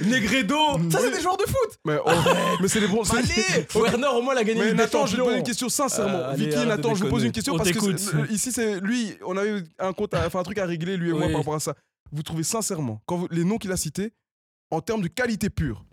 Negredo? Ça, c'est des joueurs de foot. Mais, oh, mais c'est des bons. Allez Werner, au moins, il a gagné mais Nathan, je vais te poser une question sincèrement. Vicky, Nathan, je vous pose une question oh, parce que ici, c'est lui on avait un, compte enfin, un truc à régler, lui et moi, par rapport à ça. Vous trouvez sincèrement, quand vous, les noms qu'il a cités, en termes de qualité pure,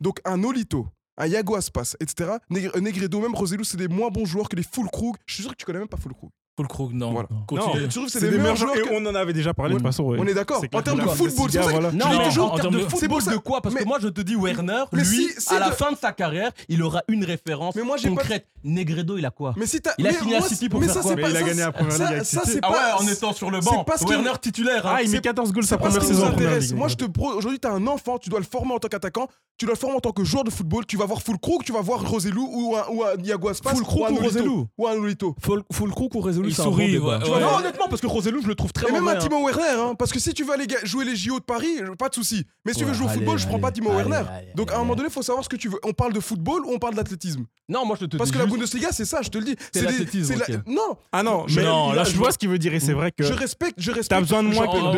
donc un Nolito, un Yago Aspas, etc., Negredo, même Roselou, c'est des moins bons joueurs que les Full Krug. Je suis sûr que tu connais même pas Full Krug. Paul Krug, non. Voilà. Non, je trouve que c'est des, des meilleurs joueurs. Que... On en avait déjà parlé, de toute façon. On est d'accord. En termes de football, c'est voilà. Non, mais toujours en termes de football, de quoi Parce que moi, je te dis, Werner, lui, à la fin de sa carrière, il aura une référence concrète. Negredo, il a quoi? Mais si Il a signé à City pour faire quoi? Mais il a gagné la première ligue. Ça, c'est Ah ouais, en étant sur le banc. Werner titulaire. Hein. Ah, il met 14 goals sa première saison. Moi, je te aujourd'hui, t'as un enfant, tu dois le former en tant qu'attaquant, tu dois le former en tant que joueur de football, tu vas voir Full Crook, tu vas voir Roselou ou un Diaguaspas. Full Crook ou Roselou Ou un Nolito. Full Crook ou Roselou il sourit, bon Non, honnêtement, parce que Roselou, je le trouve très Et même un hein. Timo Werner, hein, parce que si tu vas les ga- jouer les JO de Paris, pas de souci. Mais si tu veux jouer au football, je prends pas Timo allez, Werner. Donc à un moment donné, il faut savoir ce que tu veux. On parle de football ou on parle d'athlétisme? Non, moi je te Parce dis que la Bundesliga, c'est ça, je te le dis. C'est l'athlétisme. Non, Ah non, mais Non, là, je vois ce qu'il veut dire et c'est vrai que je respecte, je respecte. t'as besoin de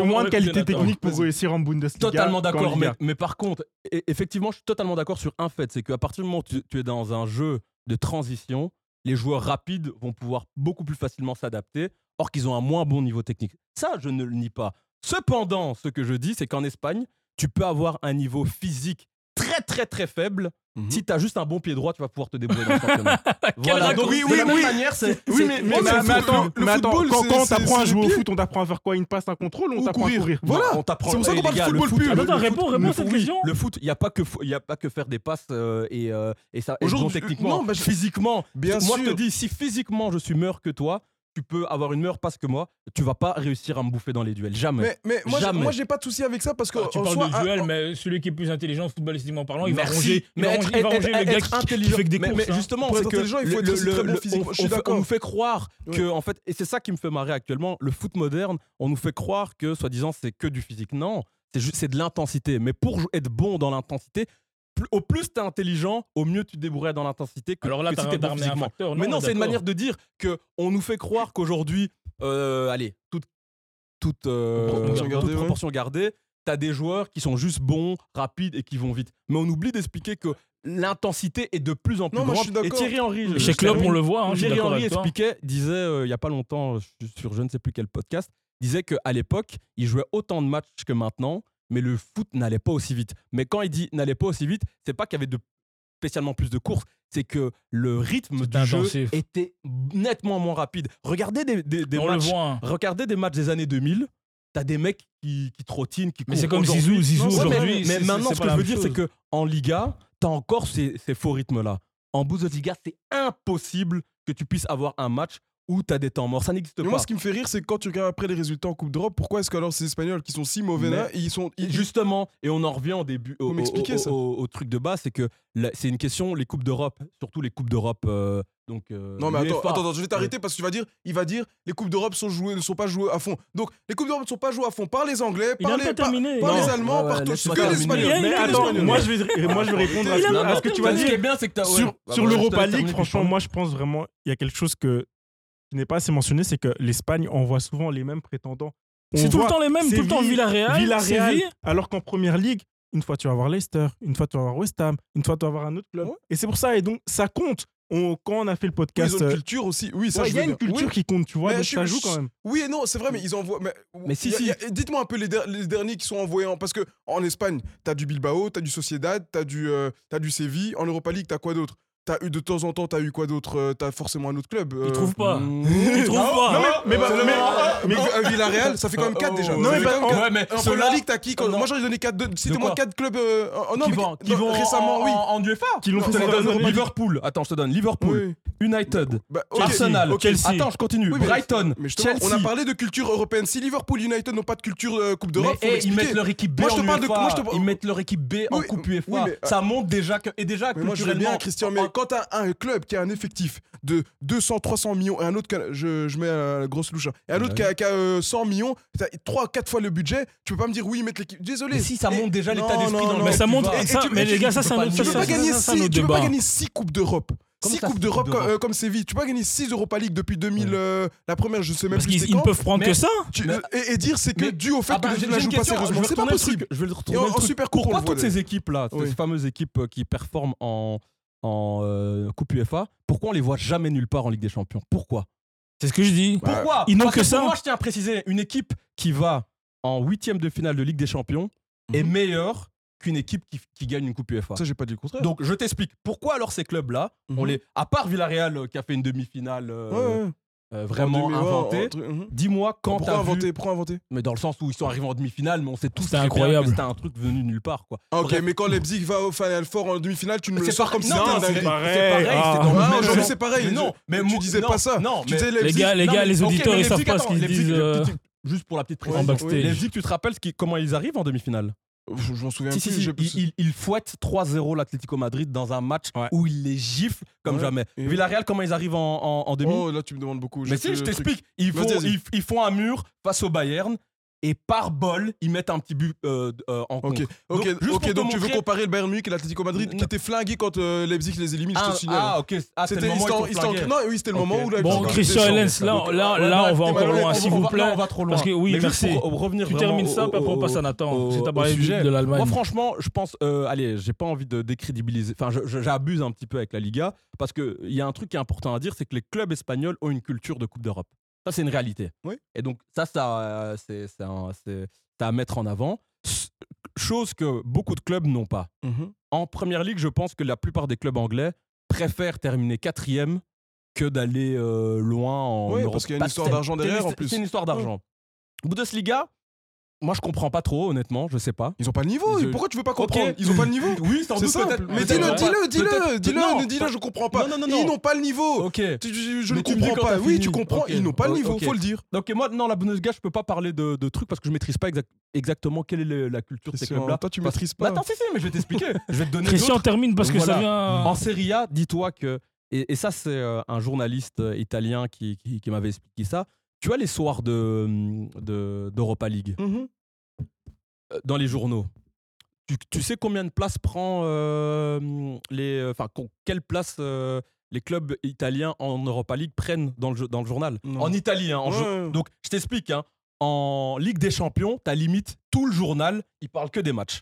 moins, de qualité technique pour réussir en Bundesliga. Totalement d'accord, mais, mais par contre, e-, effectivement, je suis totalement d'accord sur un fait, c'est qu'à partir du moment où tu es dans un jeu de transition, les joueurs rapides vont pouvoir beaucoup plus facilement s'adapter, or qu'ils ont un moins bon niveau technique. Ça, je ne le nie pas. Cependant, ce que je dis, c'est qu'en Espagne, tu peux avoir un niveau physique très très très faible. Mhm. Si t'as juste un bon pied droit, tu vas pouvoir te débrouiller voilà. Donc, oui, oui, la manière, c'est. Oui, mais, attends, le football, quand, quand on à jouer au foot, on t'apprend à faire quoi? Une passe, un contrôle, on t'apprend à courir. Voilà. On t'apprend. C'est pour ça qu'on parle de football pur. Attends, réponds, réponds cette question. Le foot, il n'y a pas que, faire des passes euh, et euh, et ça. Aujourd'hui, techniquement, physiquement, bien sûr. Moi, je te dis, si physiquement je suis meilleur que toi, tu peux avoir une meilleure passe que moi, tu vas pas réussir à me bouffer dans les duels. Jamais. Mais, moi, Jamais. J'ai, pas de souci avec ça parce que. Ah, tu parles de duel, mais celui qui est plus intelligent footballistiquement parlant, il va ronger. Mais être, va ronger gars qui, intelligent. Qui des mais, mais hein. justement, pour c'est que il faut le, être le, très bon physiquement. On, nous fait croire que, en fait, et c'est ça qui me fait marrer actuellement, le foot moderne, on nous fait croire que, soi-disant, c'est que du physique. Non. C'est, juste, c'est de l'intensité. Mais pour être bon dans l'intensité, au plus t'es intelligent, au mieux tu te dans l'intensité que, Alors là, que si physiquement. Mais non, c'est une manière de dire que on nous fait croire qu'aujourd'hui, euh, allez, toute, toute, euh, proportion, gardée, toute t'as des joueurs qui sont juste bons, rapides et qui vont vite. Mais on oublie d'expliquer que l'intensité est de plus en plus non, grande. Et Thierry Henry, chez club, on le voit. Hein, Thierry Henry expliquait, disait euh, il y a pas longtemps sur je ne sais plus quel podcast, disait qu'à l'époque, il jouait autant de matchs que maintenant mais le foot n'allait pas aussi vite. Mais quand il dit n'allait pas aussi vite, c'est pas qu'il y avait spécialement plus de courses, c'est que le rythme du jeu était nettement moins rapide. Regardez des, hein. matchs, des années 2000. T'as des mecs qui, qui trottinent, qui Mais c'est comme Zizou, Zizou aujourd'hui. Mais, maintenant, ce que je veux dire, c'est que en Liga, t'as encore ces, faux rythmes-là. En Bundesliga, c'est impossible que tu puisses avoir un match où tu as des temps morts. Ça n'existe pas. Moi, ce qui me fait rire, c'est quand tu regardes après les résultats en Coupe d'Europe, pourquoi est-ce que alors ces Espagnols qui sont si mauvais Mais là, ils sont. Ils... Justement, et on en revient au début. Au, au, ça. Au, au, truc de base, c'est que c'est une question, les Coupes d'Europe, surtout les Coupes d'Europe. Euh, donc, euh, non mais attends, attends, attends, je vais t'arrêter ouais. parce que tu vas dire, il va dire, les coupes d'Europe sont jouées, ne sont pas jouées à fond. Donc les coupes d'Europe ne sont pas jouées à fond par les Anglais, par, les, par, par les, Allemands, ouais, par tous, les Espagnols. Mais attends, moi je vais, moi je vais répondre à, ce, à ce que tu vas dire. Ce qui est bien, c'est que as, sur, bah, sur ah, l'Europa League, franchement, moi je pense vraiment, il y a quelque chose que qui n'est pas assez mentionné, c'est que l'Espagne envoie souvent les mêmes prétendants. C'est tout le temps les mêmes, Séville, tout le temps Villarreal. Villarreal Séville. alors qu'en première ligue, une fois tu vas voir Leicester, une fois tu vas voir West Ham, une fois tu vas voir un autre club. Et c'est pour ça, et donc ça compte. Quand on a fait le podcast. Oui, ils ont une euh, culture aussi. Oui, ça, ouais, Il y a une culture qui compte, tu vois. Donc ça joue quand même. Oui et non, c'est vrai, mais ils envoient. Mais, si, si. Dites-moi un peu les, derniers qui sont envoyés. En, parce que en Espagne, t'as du Bilbao, t'as du Sociedad, t'as du, euh, as du Séville. En Europa League, t'as quoi d'autre? T'as eu de temps en temps, t'as eu quoi d'autre euh, T'as forcément un autre club. Euh... Ils trouvent pas. Hmm. Ils trouvent pas. Non, mais, mais, mais, mais, Villarreal, ça fait quand même 4 déjà. Non, mais, bah, ouais, mais en Première Ligue, t'as qui ah, Moi, j'en ai donné 4. Citez-moi 4 clubs euh, qui, vont, récemment, oui. En, UEFA Qui l'ont fait Liverpool. Attends, je te donne. Liverpool, United, bah, Arsenal, Chelsea. Attends, je continue. Brighton, Chelsea. On a parlé de culture européenne. Si Liverpool, United n'ont pas de culture euh, Coupe d'Europe, ils mettent leur équipe B en UEFA. Ils mettent leur équipe B en Coupe UEFA. Ça montre déjà que. Et déjà, culturellement, Christian, quand tu as un club qui a un effectif de 200, 300 millions et un autre, je, je mets la grosse louche, et un autre qui a, 100 euh, hein, euh, millions, 3, 4 fois le budget, tu peux pas me dire oui, ils mettent l'équipe. Désolé. Mais si, ça montre déjà l'état d'esprit dans le Mais ça montre. Mais les gars, ça, c'est un autre Tu peux pas gagner 6 Coupes d'Europe. 6 Coupes d'Europe comme, euh, Séville. Tu peux pas gagner 6 Europa League depuis 2000. Euh, la première, je sais même Parce plus. Parce qu'ils ne peuvent prendre que ça. Et, dire c'est que dû au fait ah que bah, l'équipe ne joue pas sérieusement. C'est pas possible. Je vais le retrouver en, super court, Pourquoi toutes ces équipes-là, ces fameuses équipes qui performent en en euh, Coupe UEFA, pourquoi on les voit jamais nulle part en Ligue des Champions? Pourquoi? C'est ce que je dis. Bah, pourquoi? Ils n'ont que, ça. Moi, je tiens à préciser, une équipe qui va en huitième de finale de Ligue des Champions mhm. est meilleure qu'une équipe qui, gagne une Coupe UEFA. Ça, j'ai pas dit le contraire. Donc, je t'explique. Pourquoi alors ces clubs-là, on mhm. les, à part Villarreal euh, qui a fait une demi-finale. Euh, euh, vraiment inventé. Mhm. Dis-moi quand t'as vu... Mais dans le sens où ils sont arrivés en demi-finale, mais on sait tous c'est incroyable. C'était un truc venu nulle part, quoi. Ah, ok, mais quand Leipzig va au Final fort en demi-finale, tu me le sors comme si c'était C'est pareil. C'est pareil. Ah, c'est ah, pareil. Non, mais tu disais pas ça. Non, les gars, les gars, les auditeurs, ils savent pas ce qu'ils disent. Euh, juste pour la petite présentation. Leipzig, tu te rappelles comment ils arrivent en demi-finale? Je, m'en souviens si, plus. Il, fouette 3-0 l'Atlético Madrid dans un match où il les gifle comme jamais. Villarreal, comment ils arrivent en, en, en demi? Oh, là, tu me demandes beaucoup. Mais si, je t'explique. Ils font un mur face au Bayern et par bol, ils mettent un petit but euh, euh, en contre. Ok, donc, donc tu veux comparer le Bayern Munich et l'Atlético Madrid non. qui était flingué quand euh, Leipzig les élimine, ah, ah, ok. Ah, c'était le moment instant, instant... Non, oui, c'était le okay. moment où Leipzig... Bon, Christian Hellens, là, là, euh, là, on va encore loin, s'il vous plaît. On va trop loin. Parce que, oui, merci. Revenir tu termines ça, puis après on passe à Nathan. C'est à parler de l'Allemagne. Moi, franchement, je pense... Allez, j'ai pas envie de décrédibiliser... Enfin, j'abuse un petit peu avec la Liga, parce qu'il y a un truc qui est important à dire, c'est que les clubs espagnols ont une culture de Coupe d'Europe. Ça, c'est une réalité. Et donc, ça, ça euh, c'est à mettre en avant. Chose que beaucoup de clubs n'ont pas. Mm-hmm. En première ligue, je pense que la plupart des clubs anglais préfèrent terminer quatrième que d'aller euh, loin en Europe. parce qu'il y a une histoire d'argent derrière en plus. C'est une histoire d'argent. Mm. Bundesliga, moi, je comprends pas trop, honnêtement, je sais pas. Ils ont pas le niveau. Pourquoi tu veux pas comprendre? Ils ont pas le niveau. oui, sans doute peut-être. Mais dis-le, dis-le, dis-le, dis-le, dis-le, je comprends pas. Non, non, non, ils n'ont pas le niveau. Ok. Tu, je, ne comprends pas. Oui, tu comprends. Ils n'ont pas le niveau, okay. faut le dire. Donc moi, non, la Bundesliga, je peux pas parler de, trucs parce que je maîtrise pas exactement quelle est la culture de ces clubs-là. Toi, tu maîtrises bah, pas. Attends, si, si, mais je vais t'expliquer. je vais te donner. Christian termine parce que ça vient. En Serie A, dis-toi que et, ça, c'est euh, un journaliste euh, italien qui m'avait expliqué ça tu vois les soirs de, mm, d'Europa League? Mhm. Euh, dans les journaux. Tu, sais combien de places prend euh, mm, les. Euh, enfin, quelle place les clubs italiens en Europa League prennent dans le, journal? En Italie, hein. Donc, je t'explique. Hein, en Ligue des Champions, t'as limite tout le journal, il parle que des matchs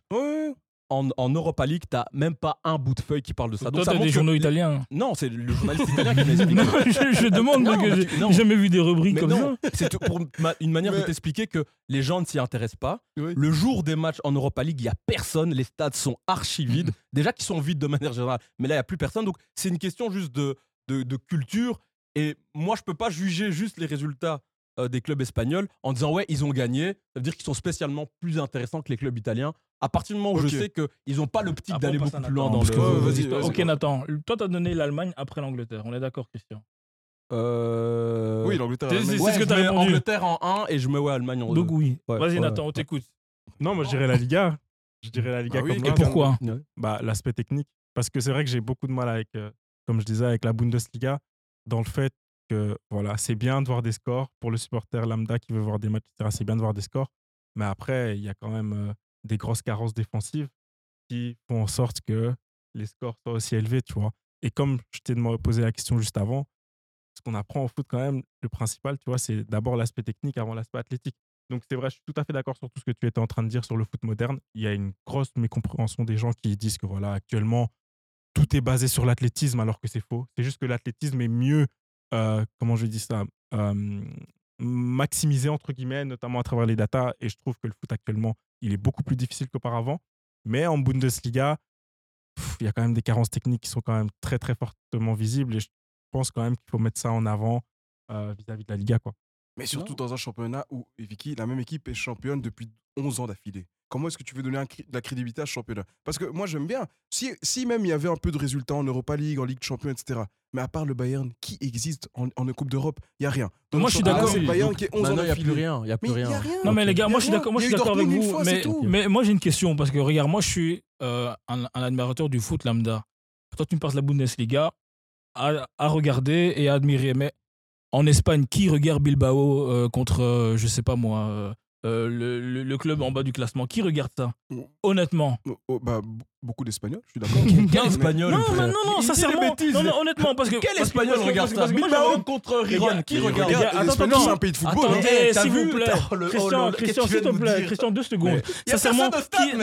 en, en Europa League, t'as même pas un bout de feuille qui parle de ça. Toi, Donc ça t'as des journaux italiens. Non, c'est le journaliste italien qui m'a expliqué. Non, je, je demande Non, parce que j'ai jamais vu des rubriques Mais comme non, ça. c'est pour ma- une manière de t'expliquer que les gens ne s'y intéressent pas. Oui. Le jour des matchs en Europa League, il y a personne, les stades sont archi vides. Déjà qu'ils sont vides de manière générale, mais là il y a plus personne. Donc c'est une question juste de, de, de culture. Et moi je peux pas juger juste les résultats euh, des clubs espagnols en disant ouais ils ont gagné. Ça veut dire qu'ils sont spécialement plus intéressants que les clubs italiens. À partir du moment où Ok. je sais qu'ils n'ont pas l'optique Après, d'aller beaucoup plus loin Nathan, dans le. que- Ouais, vas-y, Ok vas-y. Nathan, toi t'as donné l'Allemagne après l'Angleterre. On est d'accord Christian Euh, Oui, l'Angleterre. C'est- ouais, ce que t'as mets répondu. Angleterre en 1 et je mets ouais, Allemagne en 2. Donc oui. Ouais, Vas-y ouais, Nathan, on t'écoute. Non, moi je dirais la Liga. Je dirais la Liga Ah oui, comme et l'un. pourquoi bah, L'aspect technique. Parce que c'est vrai que j'ai beaucoup de mal avec, euh, comme je disais, avec la Bundesliga, dans le fait que voilà, c'est bien de voir des scores pour le supporter lambda qui veut voir des matchs, etc. C'est bien de voir des scores. Mais après, il y a quand même euh, des grosses carences défensives qui font en sorte que les scores soient aussi élevés, tu vois. Et comme je t'ai posé la question juste avant, ce qu'on apprend au foot quand même, le principal, tu vois, c'est d'abord l'aspect technique avant l'aspect athlétique. Donc c'est vrai, je suis tout à fait d'accord sur tout ce que tu étais en train de dire sur le foot moderne. Il y a une grosse mécompréhension des gens qui disent que voilà, actuellement, tout est basé sur l'athlétisme alors que c'est faux. C'est juste que l'athlétisme est mieux, euh, comment je dis ça, euh, maximisé entre guillemets, notamment à travers les datas. Et je trouve que le foot actuellement, il est beaucoup plus difficile qu'auparavant. Mais en Bundesliga, il y a quand même des carences techniques qui sont quand même très très fortement visibles. Et je pense quand même qu'il faut mettre ça en avant euh, vis-à-vis de la Liga. Quoi. Mais surtout dans un championnat où, Vicky, la même équipe est championne depuis 11 ans d'affilée. Comment est-ce que tu veux donner un de la crédibilité à ce championnat? Parce que moi, j'aime bien. Si, si même il y avait un peu de résultats en Europa League, en Ligue de Champions, etc. Mais à part le Bayern, qui existe en, en Coupe d'Europe? Il n'y a rien. Dans Moi, je suis championnat, d'accord. C'est le Bayern qui est 11 ans Maintenant, il n'y a plus rien. Il y a plus Mais rien. y a rien. Non mais les gars, moi je suis d'accord, moi je suis avec vous, fois, mais, moi j'ai une question parce que regarde, moi je suis euh, un, un admirateur du foot lambda. Toi tu me passes la Bundesliga à, à regarder et à admirer, mais en Espagne, qui regarde Bilbao euh, contre, euh, je sais pas moi, euh, le, le- le club en bas du classement Qui regarde ça? Oh. Honnêtement. Oh, oh, bah, beaucoup d'Espagnols, je suis d'accord. Quel espagnol Non, non, non, sincèrement. Non, non, honnêtement, parce que. Quel parce que- espagnol parce que- regarde parce ça que moi, Bilbao j'avais- contre Riron. Qui regarde l'Espagnol, c'est un pays de football. Attendez, hein. Eh, t'as s'il vous plaît. Le- Christian, Christian, s'il te plaît. Christian, deux secondes. Sincèrement,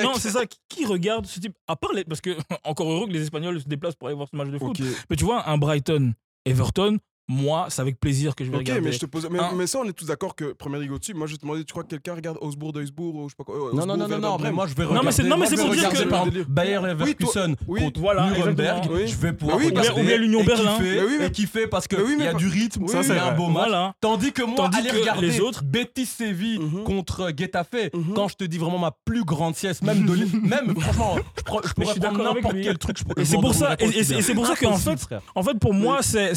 non, c'est ça. qui- regarde ce type À part les, parce que encore heureux que les Espagnols se déplacent pour aller voir ce match de foot. Mais tu vois, un Brighton, Everton, moi, c'est avec plaisir que je vais Ok, regarder. mais je te pose. Mais, ça, on est tous d'accord que Première Ligue au-dessus. Moi, je te demandais, tu crois que quelqu'un regarde Augsbourg, Duisbourg ou je sais pas quoi euh, Non, Augsbourg, non, non, non, non, mais Bremen moi je vais Non, mais regarder. c'est- non, mais c'est pour dire regarder, que- par exemple, Bayer Leverkusen Oui, contre Voilà, Nuremberg. Oui. Je vais pouvoir oui, regarder ou bien l'Union et Berlin. kiffer, Mais oui, mais- et kiffer parce qu'il Mais oui, mais y a du rythme, Oui, ça c'est un beau match. Tandis que moi, aller regarder les autres- Betis Séville Mhm. contre Getafe, Mhm. quand je te dis vraiment ma plus grande sieste, même de même franchement, je, pourrais suis prendre d'accord avec n'importe lui. quel truc. je pourrais- Et c'est pour ça, qu'en fait, en fait, pour moi, c'est,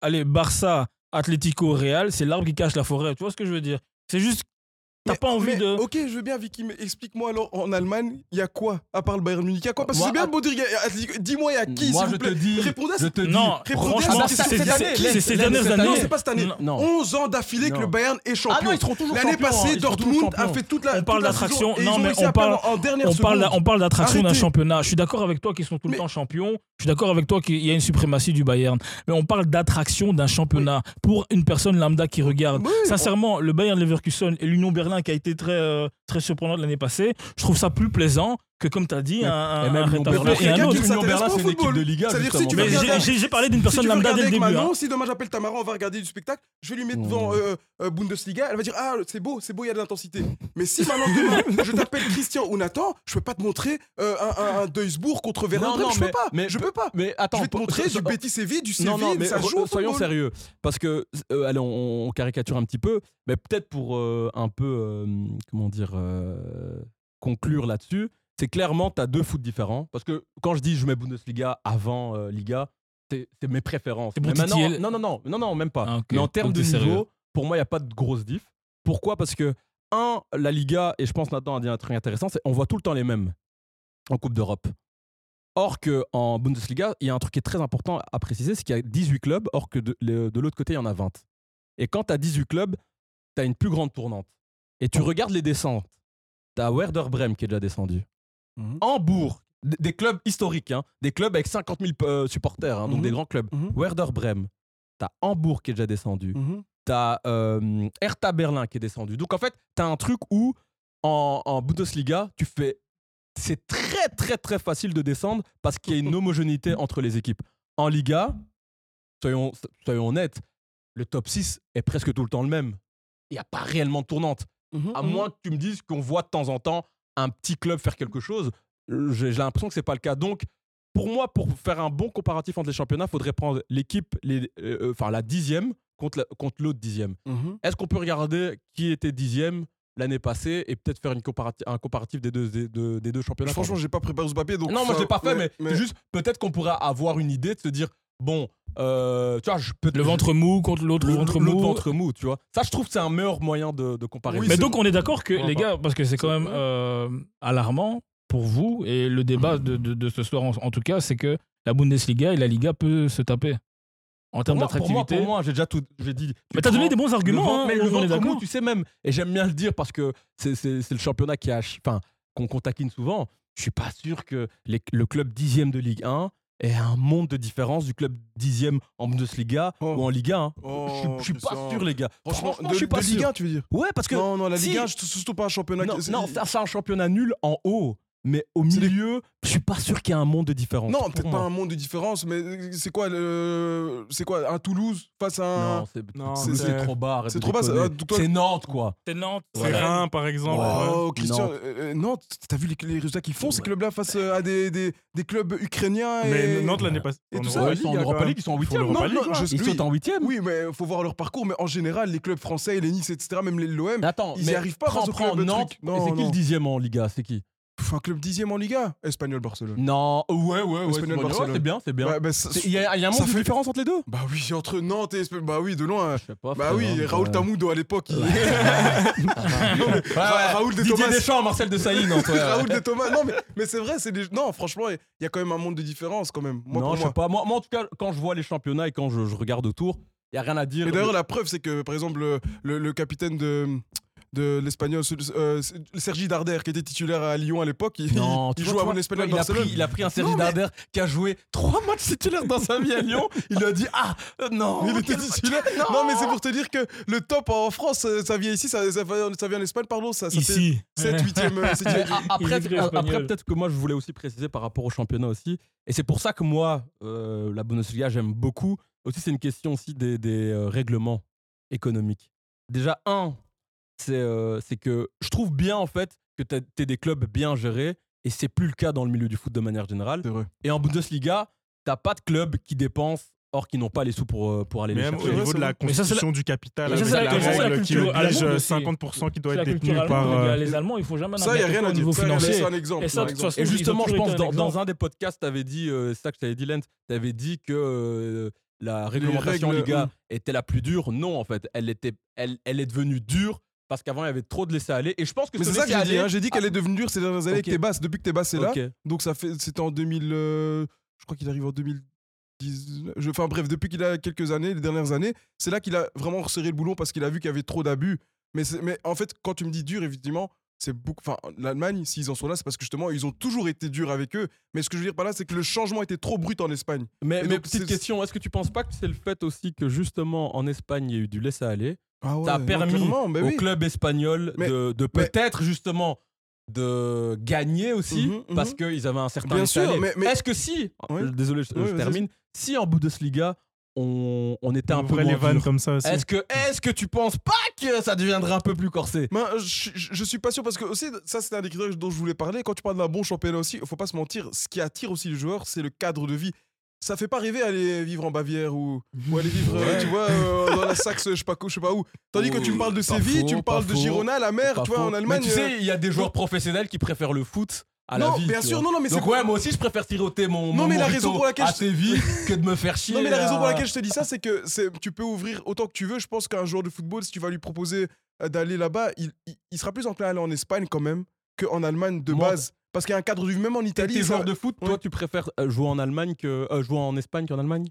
allez, Barça, Atlético, Real, c'est l'arbre qui cache la forêt. Tu vois ce que je veux dire? C'est juste, t'as Mais- pas envie mais, de. Ok, je veux bien, Vicky, mais explique-moi alors, en Allemagne, il y a quoi À part le Bayern Munich, il y a quoi? Parce que c'est bien de dire. Atlético- Dis-moi, il y a qui Moi, s'il je vous plaît? te dis, Répondez à cette- Non, franchement, c'est, ces dernières cette années. Non, c'est pas cette année. Non. 11 ans d'affilée que Non. le Bayern est champion. Ah non, ils seront toujours L'année champions, passée, Dortmund a fait toute la. On parle d'attraction. Non, mais on parle- On parle, on parle d'attraction d'un championnat. Je suis d'accord avec toi qu'ils sont tout le temps champions. Je suis d'accord avec toi qu'il y a une suprématie du Bayern. Mais on parle d'attraction d'un championnat pour une personne lambda qui regarde. Sincèrement, le Bayern Leverkusen et l'Union Berlin qui a été très, euh, très surprenant l'année passée, je trouve ça plus plaisant que, comme tu as dit, un, Et même un c'est une équipe football. de Liga. Si tu Mais j'ai- parlé d'une personne lambda dès le avec début. Manon, hein. si demain j'appelle Tamara, on va regarder du spectacle, je vais lui mettre devant euh, euh, Bundesliga, elle va dire Ah, c'est beau, c'est beau, il y a de l'intensité. Mais si maintenant demain, je t'appelle Christian ou Nathan, je peux pas te montrer euh, un, un, un Duisbourg contre Werder Non, non, je mais- peux pas. mais- je peux pas. Mais attends, je vais te montrer du Betis Séville, du Non, non, Séville, mais ça joue au soyons sérieux. Parce que, allez, on, caricature un petit peu, mais peut-être pour un peu, comment dire, conclure là-dessus, c'est clairement, tu as deux foot différents. Parce que quand je dis je mets Bundesliga avant euh, Liga, c'est mes préférences. Mais maintenant- non, non, non, non, non, même pas. Ah. Mais en termes de niveau, sérieux. pour moi, il n'y a pas de grosse diff. Pourquoi? Parce que, un, la Liga, et je pense Nathan a dit un truc intéressant, c'est on voit tout le temps les mêmes en Coupe d'Europe. Or qu'en Bundesliga, il y a un truc qui est très important à préciser, c'est qu'il y a 18 clubs, or que de, de l'autre côté, il y en a 20. Et quand tu as 18 clubs, tu as une plus grande tournante. Et tu regardes les descentes. Tu as Werder Bremen qui est déjà descendu. Mhm. Hambourg, des clubs historiques, hein, des clubs avec 50 000 euh, supporters, hein, donc Mhm. des grands clubs. Mhm. Werder Bremen, tu as Hambourg qui est déjà descendu Mhm. t'as euh, Hertha Berlin qui est descendu. Donc en fait, t'as un truc où en, en Bundesliga, tu fais c'est très très très facile de descendre parce qu'il y a une homogénéité entre les équipes. En Liga, soyons, soyons honnêtes, le top 6 est presque tout le temps le même. Il n'y a pas réellement de tournante. Mhm, À mhm. moins que tu me dises qu'on voit de temps en temps un petit club faire quelque chose, euh, j'ai l'impression que c'est pas le cas. Donc, pour moi, pour faire un bon comparatif entre les championnats, il faudrait prendre l'équipe, euh, euh, enfin la dixième contre la- contre l'autre dixième. Mhm. Est-ce qu'on peut regarder qui était dixième l'année passée et peut-être faire une comparati- un comparatif des deux, des deux, des deux championnats? Franchement, j'ai pas préparé ce papier. Donc, Non, moi je l'ai pas fait, mais, mais juste peut-être qu'on pourrait avoir une idée de se dire bon, euh, tu vois, je peux Le ventre mou contre l'autre le ventre l'autre mou. ventre mou, tu vois. Ça, je trouve que c'est un meilleur moyen de, de comparer. Oui, Mais donc on est d'accord que les gars, parce que c'est quand même euh, alarmant pour vous et le débat de, de- de ce soir en, en tout cas, c'est que la Bundesliga et la Liga peut se taper en termes moi, pour moi, d'attractivité. pour moi, j'ai déjà tout, j'ai dit. Mais t'as donné des bons arguments, Le ventre- hein, mais on- le est ventre mou, d'accord. tu sais même, et j'aime bien le dire parce que c'est le championnat qui a, enfin, qu'on qu'on taquine souvent. Je suis pas sûr que les- le club dixième de Ligue 1 ait un monde de différence du club dixième en Bundesliga Oh. ou en Ligue 1. Oh, je, suis- pas sûr, les gars. Franchement, Franchement, de, je suis pas de Ligue sûr. 1, tu veux dire? Ouais, parce que Non, non, la si- Ligue 1, c'est surtout pas un championnat. non, qui- non, c'est un championnat nul en haut, mais au milieu, je suis pas sûr qu'il y ait un monde de différence. Non, peut-être pas un monde de différence, mais c'est quoi le, c'est quoi un Toulouse face à un. Non, c'est trop bas. c'est trop bas, toi- C'est Nantes, quoi. C'est Nantes. C'est Rennes. Par exemple. ouais. Oh, Christian, Non. euh, euh, Nantes, t'as vu les, les résultats qu'ils font, ces clubs-là, face euh, à des, des, des clubs ukrainiens et... Mais Nantes l'année passée. Et en tout ça, ils sont en Europa League, ils sont en huitième. Ouais. Ils sont en huitième. Oui, mais il faut voir leur parcours. Mais en général, les clubs français, les Nice, etc., même les l'OM, Ils y mais arrivent pas prends, prends Nantes. c'est qui non. le dixième en Liga C'est qui? Un club dixième en Liga, Espagnol Barcelone. Non, ouais, ouais, ouais. Espagnol, Barcelone. ouais, C'est bien, c'est bien. Bah, bah, ça- Il y a, il y a un monde de fait- différence entre les deux? Bah oui, entre Nantes et Espagnol, bah oui, de loin. Je sais pas. Bah frère, oui, hein, Raoul euh, Tamoudo à l'époque. il- Ouais, ouais. Ra- Raoul de Didier Thomas. Deschamps, Marcel de Sailly, non, toi. ouais. Raoul de Thomas. Non, mais, mais c'est vrai, c'est des... Non, franchement, il y a quand même un monde de différence quand même. Moi, non, pour je moi. sais pas. Moi, moi, en tout cas, quand je vois les championnats et quand je, je regarde autour, il y a rien à dire. Et d'ailleurs, la preuve, c'est que, par exemple, le, le- le capitaine de, de l'Espagnol, euh, Sergi Darder, qui était titulaire à Lyon à l'époque, il, Non, il tu joue vois, à tu vois, l'Espagnol il a pris, il a pris un Sergi Non, mais- Darder qui a joué trois matchs titulaires dans sa vie à Lyon. Il lui a dit Ah, euh, non. Il était titulaire. Non, mais c'est pour te dire que le top en France, euh, ça vient ici, ça, ça, vient- ça vient en Espagne, pardon. Ça, ça Ici. 7, 8ème, Mais a- après, Il après peut-être que moi, je voulais aussi préciser par rapport au championnat aussi. Et c'est pour ça que moi, euh, la Bundesliga, j'aime beaucoup. Aussi, c'est une question aussi des, des, euh, règlements économiques. Déjà, un, c'est euh, c'est que je trouve bien, en fait, que tu aies des clubs bien gérés. Et c'est plus le cas dans le milieu du foot de manière générale. Et en Bundesliga, t'as pas de clubs qui dépensent, or qui n'ont pas les sous pour, euh, pour aller les Même chercher. au niveau c'est de la. Mais constitution du capital, Mais ça, la la- la règle qui oblige allemande euh, aussi. 50% qui doit être détenu par. les euh. Les Allemands, il faut jamais Ça, il n'y a rien à au dire. niveau Ça, financier. C'est un exemple. Et ça, un exemple. Et ils justement, je pense, dans, un des podcasts, tu avais dit, euh, c'est ça que je t'avais dit, Lent, tu avais dit que euh, la réglementation Liga était la plus dure. Non, en fait, elle, était, elle, elle est devenue dure parce qu'avant, il y avait trop de laisser-aller. Et je pense que Mais ce c'est ça que j'ai dit. hein. J'ai dit qu'elle est devenue dure ces dernières années Ok. que t'es basse. Depuis que t'es basse, c'est là. Ok. Donc ça fait, c'était en 2000, euh, je crois qu'il arrive en 2010. je- Enfin bref, depuis qu'il a quelques années, les dernières années, c'est là qu'il a vraiment resserré le boulon parce qu'il a vu qu'il y avait trop d'abus. Mais, mais en fait, quand tu me dis dur, effectivement, c'est beaucoup. Enfin, l'Allemagne, s'ils en sont là, c'est parce que justement, ils ont toujours été durs avec eux. Mais ce que je veux dire par là, c'est que le changement était trop brut en Espagne. Mais, mais donc, petite question, est-ce que tu penses pas que c'est le fait aussi que justement en Espagne, il y a eu du laisser-aller Ah ouais, Ça a permis au oui. club espagnol Mais- de, de mais- peut-être justement de gagner aussi Mhm, mhm. parce qu'ils avaient un certain Bien sûr, mais- mais- Est-ce que si, euh, désolé, je, termine, si en Bundesliga on, on était un peu les vannes dur, comme ça aussi. est-ce que, est que tu penses pas que ça deviendrait un peu plus corsé? Ben, je, je- je suis pas sûr parce que aussi ça c'est un des critères dont je voulais parler. Quand tu parles d'un bon championnat aussi, il faut pas se mentir. Ce qui attire aussi les joueurs, c'est le cadre de vie. Ça fait pas rêver aller vivre en Bavière ou, ou aller vivre, euh, Ouais. tu vois, euh, dans la Saxe, je sais pas, je sais pas où. Tandis que tu me parles de Séville, tu me parles de Girona, la mer, tu vois, faux. en Allemagne. Mais tu euh, sais, il y a des joueurs professionnels qui préfèrent le foot à Non, la vie. bien sûr, non, non, mais c'est Donc quoi ouais, moi aussi je préfère tiroter mon, Non, mon mais la raison pour laquelle à que de me faire chier. Non, mais la raison pour laquelle je te dis ça, c'est que tu peux ouvrir autant que tu veux. Je pense qu'un joueur de football, si tu vas lui proposer euh, d'aller là-bas, il, il- il sera plus enclin à aller en Espagne quand même qu'en Allemagne de Moi, base. Parce qu'il y a un cadre de vie, même en Italie. t'es joueur de foot, toi Ouais. tu préfères euh, jouer en Allemagne que euh, jouer en Espagne qu'en Allemagne?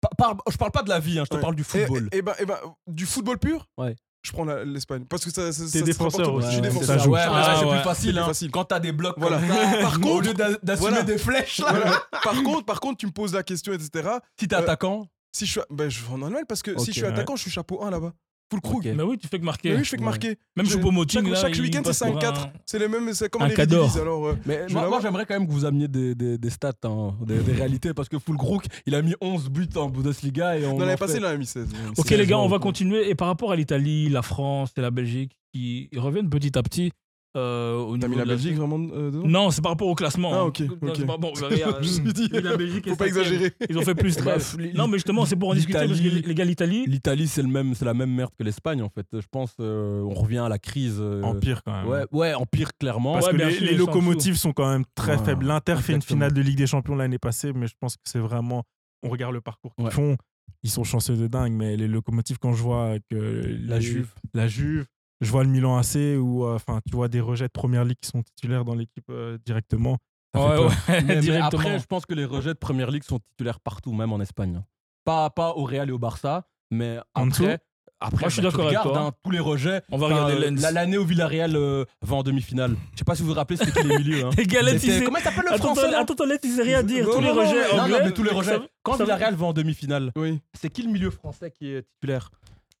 Par- par- Je parle pas de la vie, hein, je te Ouais. parle du Et- football. Et, ben, et ben, du football pur? Ouais. Je prends l'Espagne. Parce que ça. ça- T'es défenseur aussi. Je suis Ouais, défenseur. ça. Ouais, mais Ah, c'est ouais. plus facile. Hein. facile. Quand t'as des blocs Voilà. comme ça, Par au contre- lieu d'a- d'assumer voilà. des flèches, là, Voilà. par, contre, par contre, tu me poses la question, etc. si t'es Euh, attaquant, Si je suis, ben, je vais en Allemagne parce que si Ok, je suis ouais. attaquant, je suis chapeau 1 là-bas. Full Krug. Okay. Mais oui, tu fais que marquer. Mais oui, je fais que marquer. Même je, Choupo-Moting, chaque, chaque week-end, c'est 5-4. C'est les mêmes, c'est comme un les alors. Mais moi, j'aimerais quand même que vous ameniez des, des, stats, hein, des, réalités, parce que Full Krug, il a mis 11 buts en Bundesliga. Et on l'année passée, il en a mis 16. Ok, les gars, on va continuer. Et par rapport à l'Italie, la France et la Belgique, qui reviennent petit à petit, euh, T'as mis la, vraiment euh, Non, c'est par rapport au classement. Ah, hein. ok. Non, je me euh, dit, la Belgique faut pas exagérer. Ils ont fait plus non, mais justement, c'est pour en discuter parce que les gars, l'Italie. L'Italie, c'est la même merde que l'Espagne en fait. Je pense euh, on revient à la crise. Empire quand même. Ouais, ouais empire clairement. Parce que les, locomotives sont quand même très faibles. L'Inter fait une finale de Ligue des Champions l'année passée, mais je pense que c'est vraiment. On regarde le parcours qu'ils font. Ils sont chanceux de dingue, mais les locomotives, quand je vois que. La Juve je vois le Milan AC où euh, enfin tu vois des rejets de première ligue qui sont titulaires dans l'équipe euh, directement. Oh, ouais, directement. Après, je pense que les rejets de première ligue sont titulaires partout, même en Espagne. Hein. Pas, pas au Real et au Barça, mais en après. Après, je suis bah, d'accord avec hein, tous les rejets. On va regarder euh, L'année au Villarreal va en demi-finale. Je sais pas si vous vous rappelez, c'était qui les milieux. Hein. Galette, Comment il s'appelle le français Attends, attends, il sait rien dire. Tous les rejets. Non, non, mais tous les rejets. Quand Villarreal va en demi-finale, c'est qui le milieu français qui est titulaire?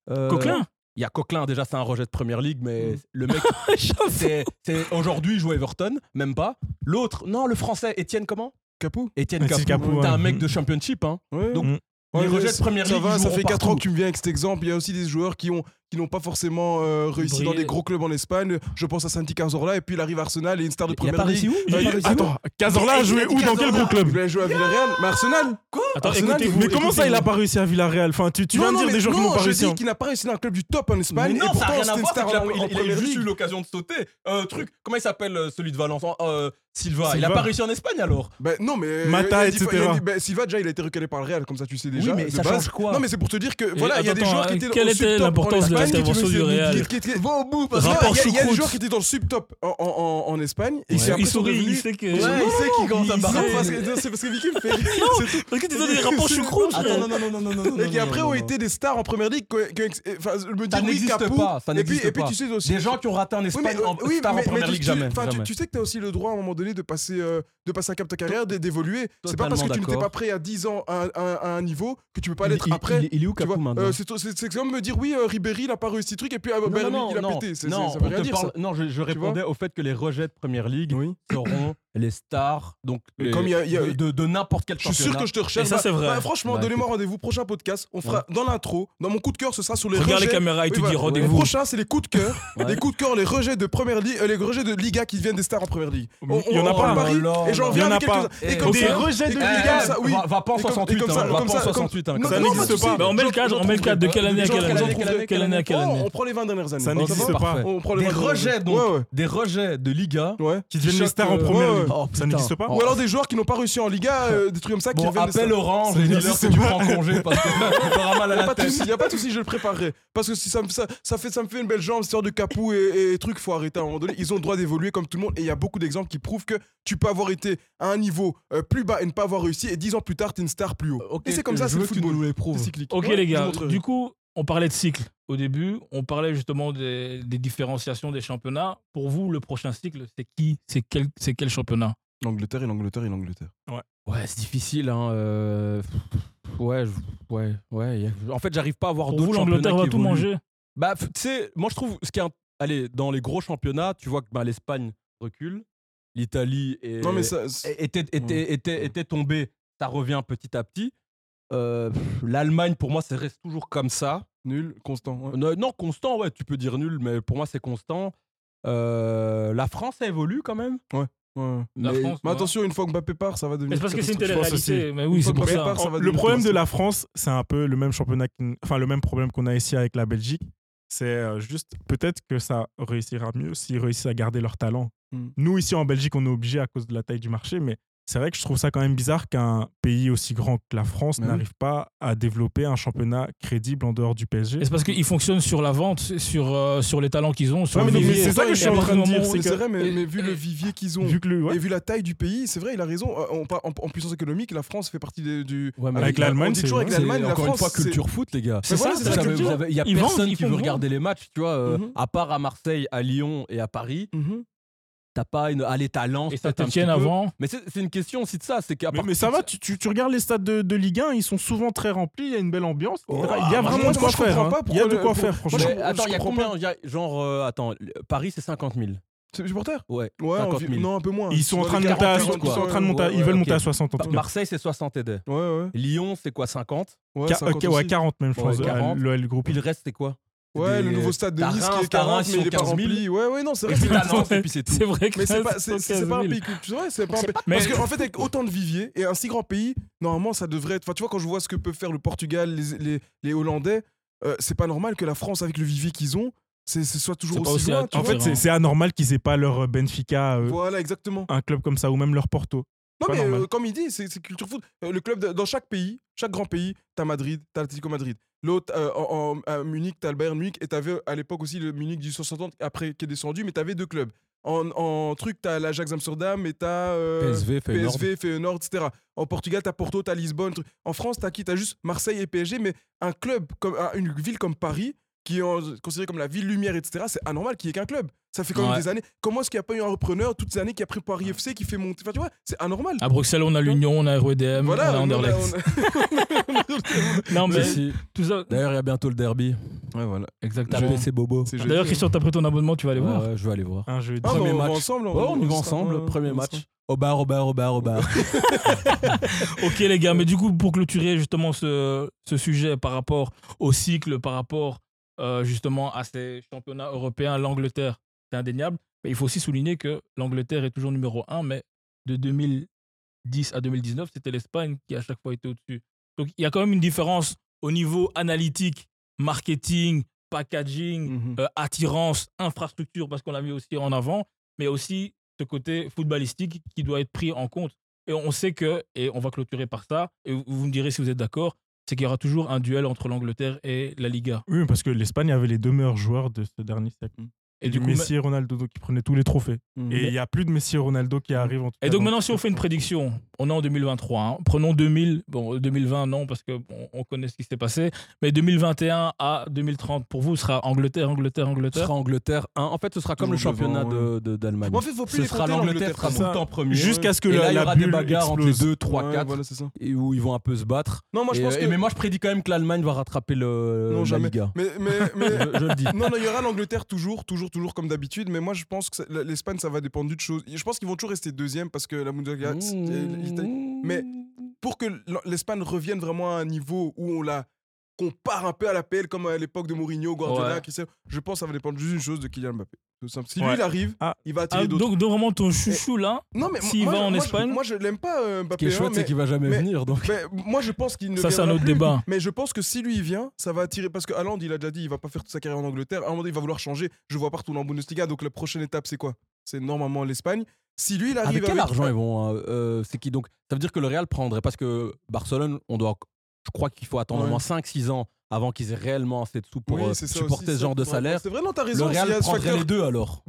Coquelin il y a Coquelin, déjà, c'est un rejet de première ligue, mais mm. le mec, c'est, aujourd'hui, il joue Everton, même pas. L'autre, non, le français, Étienne, comment? Capou Étienne Capou. Capou T'es un mec mm. de championship, hein. Ouais. Donc. Ouais, les rejets de première ça ligue. Va, ça fait 4 ans que tu me viens avec cet exemple. Il y a aussi des joueurs qui ont, n'ont pas forcément euh, réussi dans des gros clubs en Espagne. Je pense à Santi Cazorla et puis il arrive à Arsenal et une star de première il ligue. Il a pas euh, réussi où il Attends, Cazorla a joué où dans quel gros club? Il a joué à Villarreal, mais Arsenal Quoi mais comment ça il a pas réussi à Villarreal? Tu, tu non, viens de dire des gens qui n'ont pas réussi. Je hein. n'a pas réussi dans un club du top en Espagne et pourtant c'était une star. Il a juste eu l'occasion de sauter. Euh, truc, comment il s'appelle celui de Valence Silva. Il a pas réussi en Espagne alors bah, Non, mais. Euh, Mata, etc. Bah, déjà, il a été recalé par le Real, comme ça tu sais déjà. Oui, mais ça base. change quoi Non, mais c'est pour te dire que. Voilà, il y a des joueurs qui euh, étaient dans le top. Quelle était l'importance de l'intervention du Real Va au bout, parce que. Il y a des joueurs qui étaient dans le sub-top en Espagne. Il sourit, il sait que. Il sait à. C'est parce que Vicky me fait. Non, parce que tu donnes des rapports choucroute. Attends, non, non, non, non, non. Et qui après ont été des stars en première ligue. Enfin, je me dis, oui, Capou. Et puis tu sais aussi. Des gens qui ont raté en Espagne en première ligue, jamais. Tu sais que t'as aussi le droit à un moment donné de passer euh, de passer un cap de ta carrière, d'évoluer. C'est pas parce que tu n'étais pas prêt à 10 ans à, un niveau que tu ne peux pas l'être après. Il, il, est où maintenant euh, C'est comme me dire oui, euh, Ribéry, il a pas réussi truc et puis euh, il a non, pété. Non, ça veut rien dire, non je, répondais au fait que les rejets de première ligue seront les stars donc comme y y a, de, de, de n'importe quel championnat. Je suis sûr que je te recherche. Et ça, bah, c'est vrai. Bah, franchement, bah, donnez-moi rendez-vous. Prochain podcast, on fera dans l'intro. Dans mon coup de cœur, ce sera sur les rejets. Regarde les caméras et tu dis rendez-vous. Le prochain, c'est les coups de cœur. Les coups de cœur, les rejets de première ligue, euh, les rejets de Liga qui deviennent des stars en première ligue. On, en a parle hein. Paris oh J'en comme des rejets de Liga. Va pas en euh, 68, Ça n'existe pas. On met le cadre, on le cadre de quelle année à quelle année On prend les 20 dernières années. Ça n'existe pas. Des rejets des rejets de Liga qui deviennent stars en première. Ça n'existe pas. Ou alors des joueurs qui n'ont pas réussi en Liga, euh, des trucs comme ça qui appelle Orange et dis-leur que tu prends congé parce que. Il y a pas de souci, je le préparerai parce que si ça me ça fait ça me fait une belle jambe, histoire de capou et trucs, faut arrêter à un moment donné. Ils ont le droit d'évoluer comme tout le monde et il y a beaucoup d'exemples qui prouvent que tu peux avoir été à un niveau euh, plus bas et ne pas avoir réussi, et 10 ans plus tard, t'es une star plus haut. Okay, et c'est comme ça, c'est le football. Les cyclique. Ok, les gars, du coup, on parlait de cycle au début, on parlait justement des, différenciations des championnats. Pour vous, le prochain cycle, c'est qui? C'est quel, quel championnat? L'Angleterre et l'Angleterre et l'Angleterre. Ouais. Ouais, c'est difficile. Hein. Euh, ouais, ouais, ouais. En fait, j'arrive pas à voir d'autres championnats. L'Angleterre va tout manger. Bah, tu sais, moi je trouve ce qui est, allez, dans les gros championnats, tu vois que bah, l'Espagne recule, l'Italie ça. Était, était, était, était, tombée, ça revient petit à petit. Euh, L'Allemagne, pour moi, ça reste toujours comme ça. Nul, constant. Non, constant, ouais, tu peux dire nul, mais pour moi, c'est constant. Euh, la France a évolué quand même. Ouais. ouais. Mais, attention, une fois que Mbappé part, ça va devenir. Mais parce que c'est une le problème de la France, c'est un peu le même championnat, enfin le même problème qu'on a ici avec la Belgique. C'est euh, juste peut-être que ça réussira mieux s'ils réussissent à garder leur talent. Nous, ici en Belgique, on est obligé à cause de la taille du marché, mais c'est vrai que je trouve ça quand même bizarre qu'un pays aussi grand que la France n'arrive pas à développer un championnat crédible en dehors du PSG. C'est parce qu'ils fonctionnent sur la vente, sur, les talents qu'ils ont. Sur ouais, c'est ça que je suis en train de dire. C'est que... vrai, mais, mais, vu le vivier qu'ils ont vu que le, ouais. et vu la taille du pays, c'est vrai, il a raison. En, puissance économique, la France fait partie du. Ouais, avec l'Allemagne, c'est toujours avec l'Allemagne. Encore une fois, culture foot, les gars. C'est ça, c'est Il y a personne qui veut regarder les matchs, tu vois, à part à Marseille, à Lyon et à Paris. T'as pas une. Allez, talent. Et Saint-Etienne avant Mais c'est une question aussi de ça. C'est qu'à Mais, mais ça va, tu, tu- tu regardes les stades de, de Ligue 1, ils sont souvent très remplis, il y a une belle ambiance. Oh, il y a moi, vraiment de quoi faire. hein. Il y a de le- quoi faire, franchement. attends, il y a combien il y a- Genre, euh, attends, le- Paris, c'est 50 000. C'est supporters? Ouais, Ouais, 50 envi- 000. non, un peu moins. Ils sont en train de monter à, 40, ils sont en train de monter ils veulent monter à 60 en tout cas. Marseille, c'est 60 et des. Ouais, ouais. Lyon, c'est quoi, 50 Ouais, Ca- 50 ok, ouais, aussi. 40 même, je pense, 40. l'OL groupe. Le reste, c'est quoi? Ouais, Des- le nouveau stade de Nice qui Reims, est t'as 40, Reims, mais il est ils pas sont 15 000. rempli. Ouais, ouais, non, c'est vrai. c'est- et puis c'est tout. C'est vrai que Mais c'est pas, c'est, c'est 115 pas un 000. pays culturel, c'est pas un pays. Mais- Parce qu'en fait, avec autant de viviers et un si grand pays, normalement, ça devrait être. Enfin, tu vois, quand je vois ce que peut faire le Portugal, les, les, les Hollandais, euh, c'est pas normal que la France, avec le vivier qu'ils ont, c'est, soit toujours aussi aussi loin. à- tu En fait, c'est- anormal qu'ils aient pas leur euh, Benfica, euh, Voilà, exactement. un club comme ça, ou même leur Porto. Non, mais euh, comme il dit, c'est, culture foot. Euh, le club, de- dans chaque pays, chaque grand pays, t'as Madrid, t'as l'Atlético Madrid. L'autre, euh, en, en- à Munich, t'as le Bayern Munich, et t'avais à l'époque aussi le Munich du 160 après qui est descendu, mais t'avais deux clubs. En, en truc, t'as l'Ajax Amsterdam et t'as. PSV, Feyenoord. PSV, Feyenoord, etc. En Portugal, t'as Porto, t'as Lisbonne. truc. En France, t'as qui? T'as juste Marseille et PSG, mais un club, comme un- une ville comme Paris, qui est considérée comme la ville lumière, etc., c'est anormal qu'il y ait qu'un club. Ça fait quand même Ouais. des années. Comment est-ce qu'il n'y a pas eu un repreneur toutes ces années qui a pris Paris FC, qui fait monter. Enfin, tu vois, c'est anormal. À Bruxelles, on a l'Union, on a RWDM, Voilà, on a on a- Anderlecht. on Non, mais Si, si. tout ça. D'ailleurs, il y a bientôt le derby. Ouais, voilà. Exactement. Tapez ces bobos. C'est jeudi, D'ailleurs. Christian, t'as pris ton abonnement, tu vas aller Ouais, voir. ouais, je vais aller voir. Un. Ah, Premier bah, on va match. ensemble. Ouais, on y va ensemble, premier match. Au bar, au bar, au bar, au bar. Ok les gars, mais du coup pour clôturer justement ce, ce sujet par rapport au cycle, par rapport euh, justement à ces championnats européens, l'Angleterre, c'est indéniable. Mais il faut aussi souligner que l'Angleterre est toujours numéro 1, mais de 2010 à 2019, c'était l'Espagne qui à chaque fois était au-dessus. Donc il y a quand même une différence au niveau analytique, marketing, packaging, Mhm. euh, attirance, infrastructure, parce qu'on l'a mis aussi en avant, mais aussi ce côté footballistique qui doit être pris en compte. Et on sait que, et on va clôturer par ça, et vous- vous me direz si vous êtes d'accord, c'est qu'il y aura toujours un duel entre l'Angleterre et la Liga. Oui, parce que l'Espagne avait les deux meilleurs joueurs de ce dernier siècle. Et du coup, Messi et Ronaldo donc, qui prenaient tous les trophées. Mhm. Et il n'y a plus de Messi et Ronaldo qui arrivent. En tout Et donc maintenant, si on fait une prédiction, on est en 2023. hein. Prenons 2000, bon 2020 non parce que bon, on connaît ce qui s'est passé, mais 2021 à 2030 pour vous ce sera Angleterre, Angleterre, Ce Angleterre. sera Angleterre 1. En fait, ce sera comme le championnat devant, de- de- d'Allemagne. En fait, faut plus Ce les sera l'Angleterre sera tout le temps premier. Jusqu'à ce que Et la, là, il y aura des bulle bagarres entre les explose. 2, 3, Ouais, 4 Voilà, c'est ça. et où ils vont un peu se battre. Non, moi je Et, pense euh, que. Mais moi, je prédis quand même que l'Allemagne va rattraper le, Non, la jamais. Liga. Mais, mais, mais... Je, je le dis. Non, non, il y aura l'Angleterre toujours, toujours, toujours comme d'habitude. Mais moi, je pense que l'Espagne, ça va dépendre d'une chose. Je pense qu'ils vont toujours rester deuxième parce que la Bundesliga, l'Italie- Mais pour que l'Espagne revienne vraiment à un niveau où on la compare un peu à la PL comme à l'époque de Mourinho, Guardiola, Ouais. Cristiano, je pense que ça va dépendre juste d'une chose de Kylian Mbappé. Tout simple. Si lui il arrive, Ah. il va attirer Ah, d'autres. donc, donc vraiment ton chouchou là, Non mais s'il moi, va je- en moi, je- Espagne- moi je l'aime pas euh, Ce Mbappé. qui est chouette, hein, c'est mais- qu'il va jamais mais- venir. Donc. mais moi je pense qu'il ne ça c'est un autre plus. débat. Mais je pense que si lui il vient, ça va attirer parce que Haaland, il a déjà dit, il va pas faire toute sa carrière en Angleterre. À un moment donné, il va vouloir changer. Je vois partout en Bundesliga. Donc la prochaine étape, c'est quoi? C'est normalement l'Espagne. Si lui il arrive Avec quel avec- argent ils vont euh, euh, C'est qui? Donc Ça veut dire que le Real prendrait parce que Barcelone, on doit, je crois qu'il faut attendre Ouais. au moins 5-6 ans avant qu'ils aient réellement assez de sous pour Oui, euh, ça supporter ce genre ça- de salaire. C'est vrai, non, t'as Le raison. y Real ce prendrait facteur- les deux alors.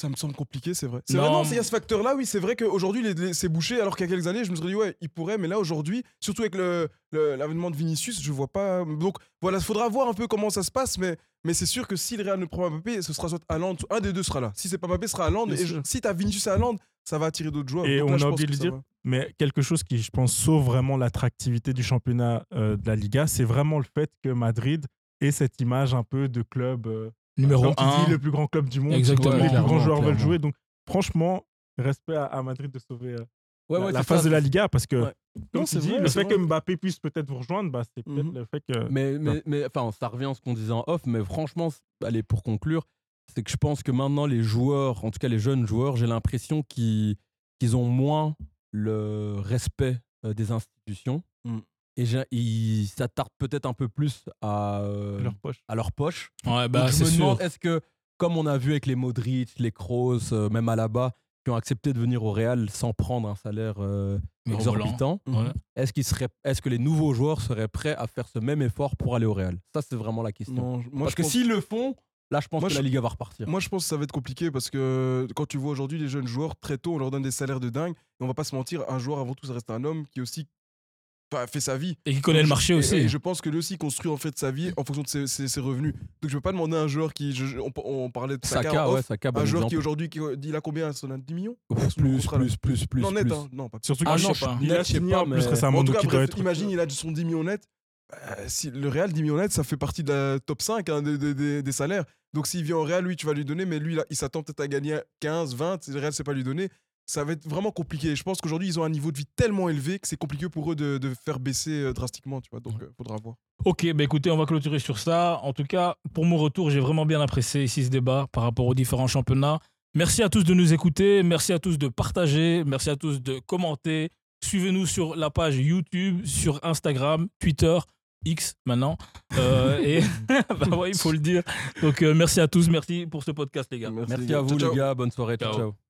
Ça me semble compliqué, c'est vrai. C'est vrai, non, s'il y a ce facteur-là, oui, c'est vrai qu'aujourd'hui, c'est bouché, alors qu'il y a quelques années, je me serais dit, ouais, il pourrait, mais là, aujourd'hui, surtout avec le- le- l'avènement de Vinicius, je vois pas. Donc, voilà, il faudra voir un peu comment ça se passe, mais, mais c'est sûr que si le Real ne prend pas Mbappé, ce sera soit Haaland, un des deux sera là. Si c'est pas Mbappé, ce sera Haaland, et je- si t'as Vinicius et Haaland, ça va attirer d'autres joueurs. Et Donc on là, a oublié de ça dire, va. Mais quelque chose qui, je pense, sauve vraiment l'attractivité du championnat euh, de la Liga, c'est vraiment le fait que Madrid ait cette image un peu de club. euh, Numéro comme tu 1. dis, le plus grand club du monde. Exactement. Les plus grands joueurs veulent jouer. Donc, franchement, respect à, à Madrid de sauver euh, Ouais, la, ouais, la c'est phase ça. de la Liga parce que, Ouais. comme Non, tu c'est dis, vrai, le fait vrai. que Mbappé puisse peut-être vous rejoindre, bah, c'est peut-être Mhm. le fait que. Mais, mais, mais enfin, ça revient à ce qu'on disait en off, mais franchement, allez, pour conclure, c'est que je pense que maintenant, les joueurs, en tout cas les jeunes joueurs, j'ai l'impression qu'ils qu'ils ont moins le respect euh, des institutions Mm. Et ils s'attardent peut-être un peu plus à, euh, leur poche. à leur poche. Ouais, bah, Donc, je c'est me sûr. demande, est-ce que, comme on a vu avec les Modric, les Kroos, euh, même Alaba, qui ont accepté de venir au Real sans prendre un salaire euh, exorbitant, Ouais. est-ce qu'ils seraient, est-ce que les nouveaux joueurs seraient prêts à faire ce même effort pour aller au Real? Ça, c'est vraiment la question. Non, je- moi, Parce que pense- s'ils le font, là, je pense Moi, que la Liga va repartir. Moi, je pense que ça va être compliqué parce que quand tu vois aujourd'hui les jeunes joueurs, très tôt, on leur donne des salaires de dingue. Et on va pas se mentir, un joueur avant tout, ça reste un homme qui est aussi fait sa vie. Et qui connaît Donc, le marché aussi. Et je pense que lui aussi construit en fait sa vie en fonction de ses, ses- ses revenus. Donc je veux pas demander à un joueur qui, je- on, on parlait de Saka, Saka, en ouais, off, Saka, bon un joueur qui aujourd'hui, qui- il a combien? Son 10 millions? Ouf, plus, plus, plus, plus, Non net, plus. hein, non pas plus. Surtout Ah que non, je sais pas. pas. Il a Net, je sais pas, plus récemment, En tout donc cas, bref, être. imagine, il a son 10 millions net. Euh, si le Real 10 millions net, ça fait partie de la top 5 hein, des, des- des- des salaires. Donc s'il vient au Real, lui, tu vas lui donner, mais lui, là, il s'attend peut-être à gagner 15, 20. Si le Real, c'est pas lui donner. Ça va être vraiment compliqué. Je pense qu'aujourd'hui, ils ont un niveau de vie tellement élevé que c'est compliqué pour eux de, de faire baisser euh, drastiquement, tu vois. Donc, euh, faudra voir. Ok, bah écoutez, on va clôturer sur ça. En tout cas, pour mon retour, j'ai vraiment bien apprécié ici ce débat par rapport aux différents championnats. Merci à tous de nous écouter, merci à tous de partager, merci à tous de commenter. Suivez-nous sur la page YouTube, sur Instagram, Twitter, X maintenant. Euh, et bah ouais, il faut le dire. Donc euh, merci à tous, merci pour ce podcast les gars. Merci à vous, Ciao, les gars. Bonne soirée. Ciao, Ciao. ciao.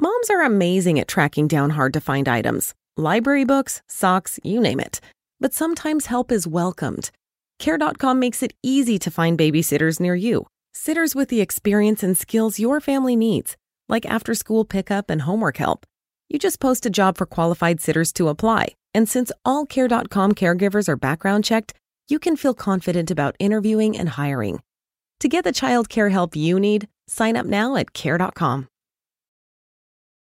Moms are amazing at tracking down hard to find items library books, socks, you name it. But sometimes help is welcomed. Care.com makes it easy to find babysitters near you, sitters with the experience and skills your family needs, like after school pickup and homework help. You just post a job for qualified sitters to apply. And since all Care.com caregivers are background checked, you can feel confident about interviewing and hiring. To get the child care help you need, sign up now at Care.com.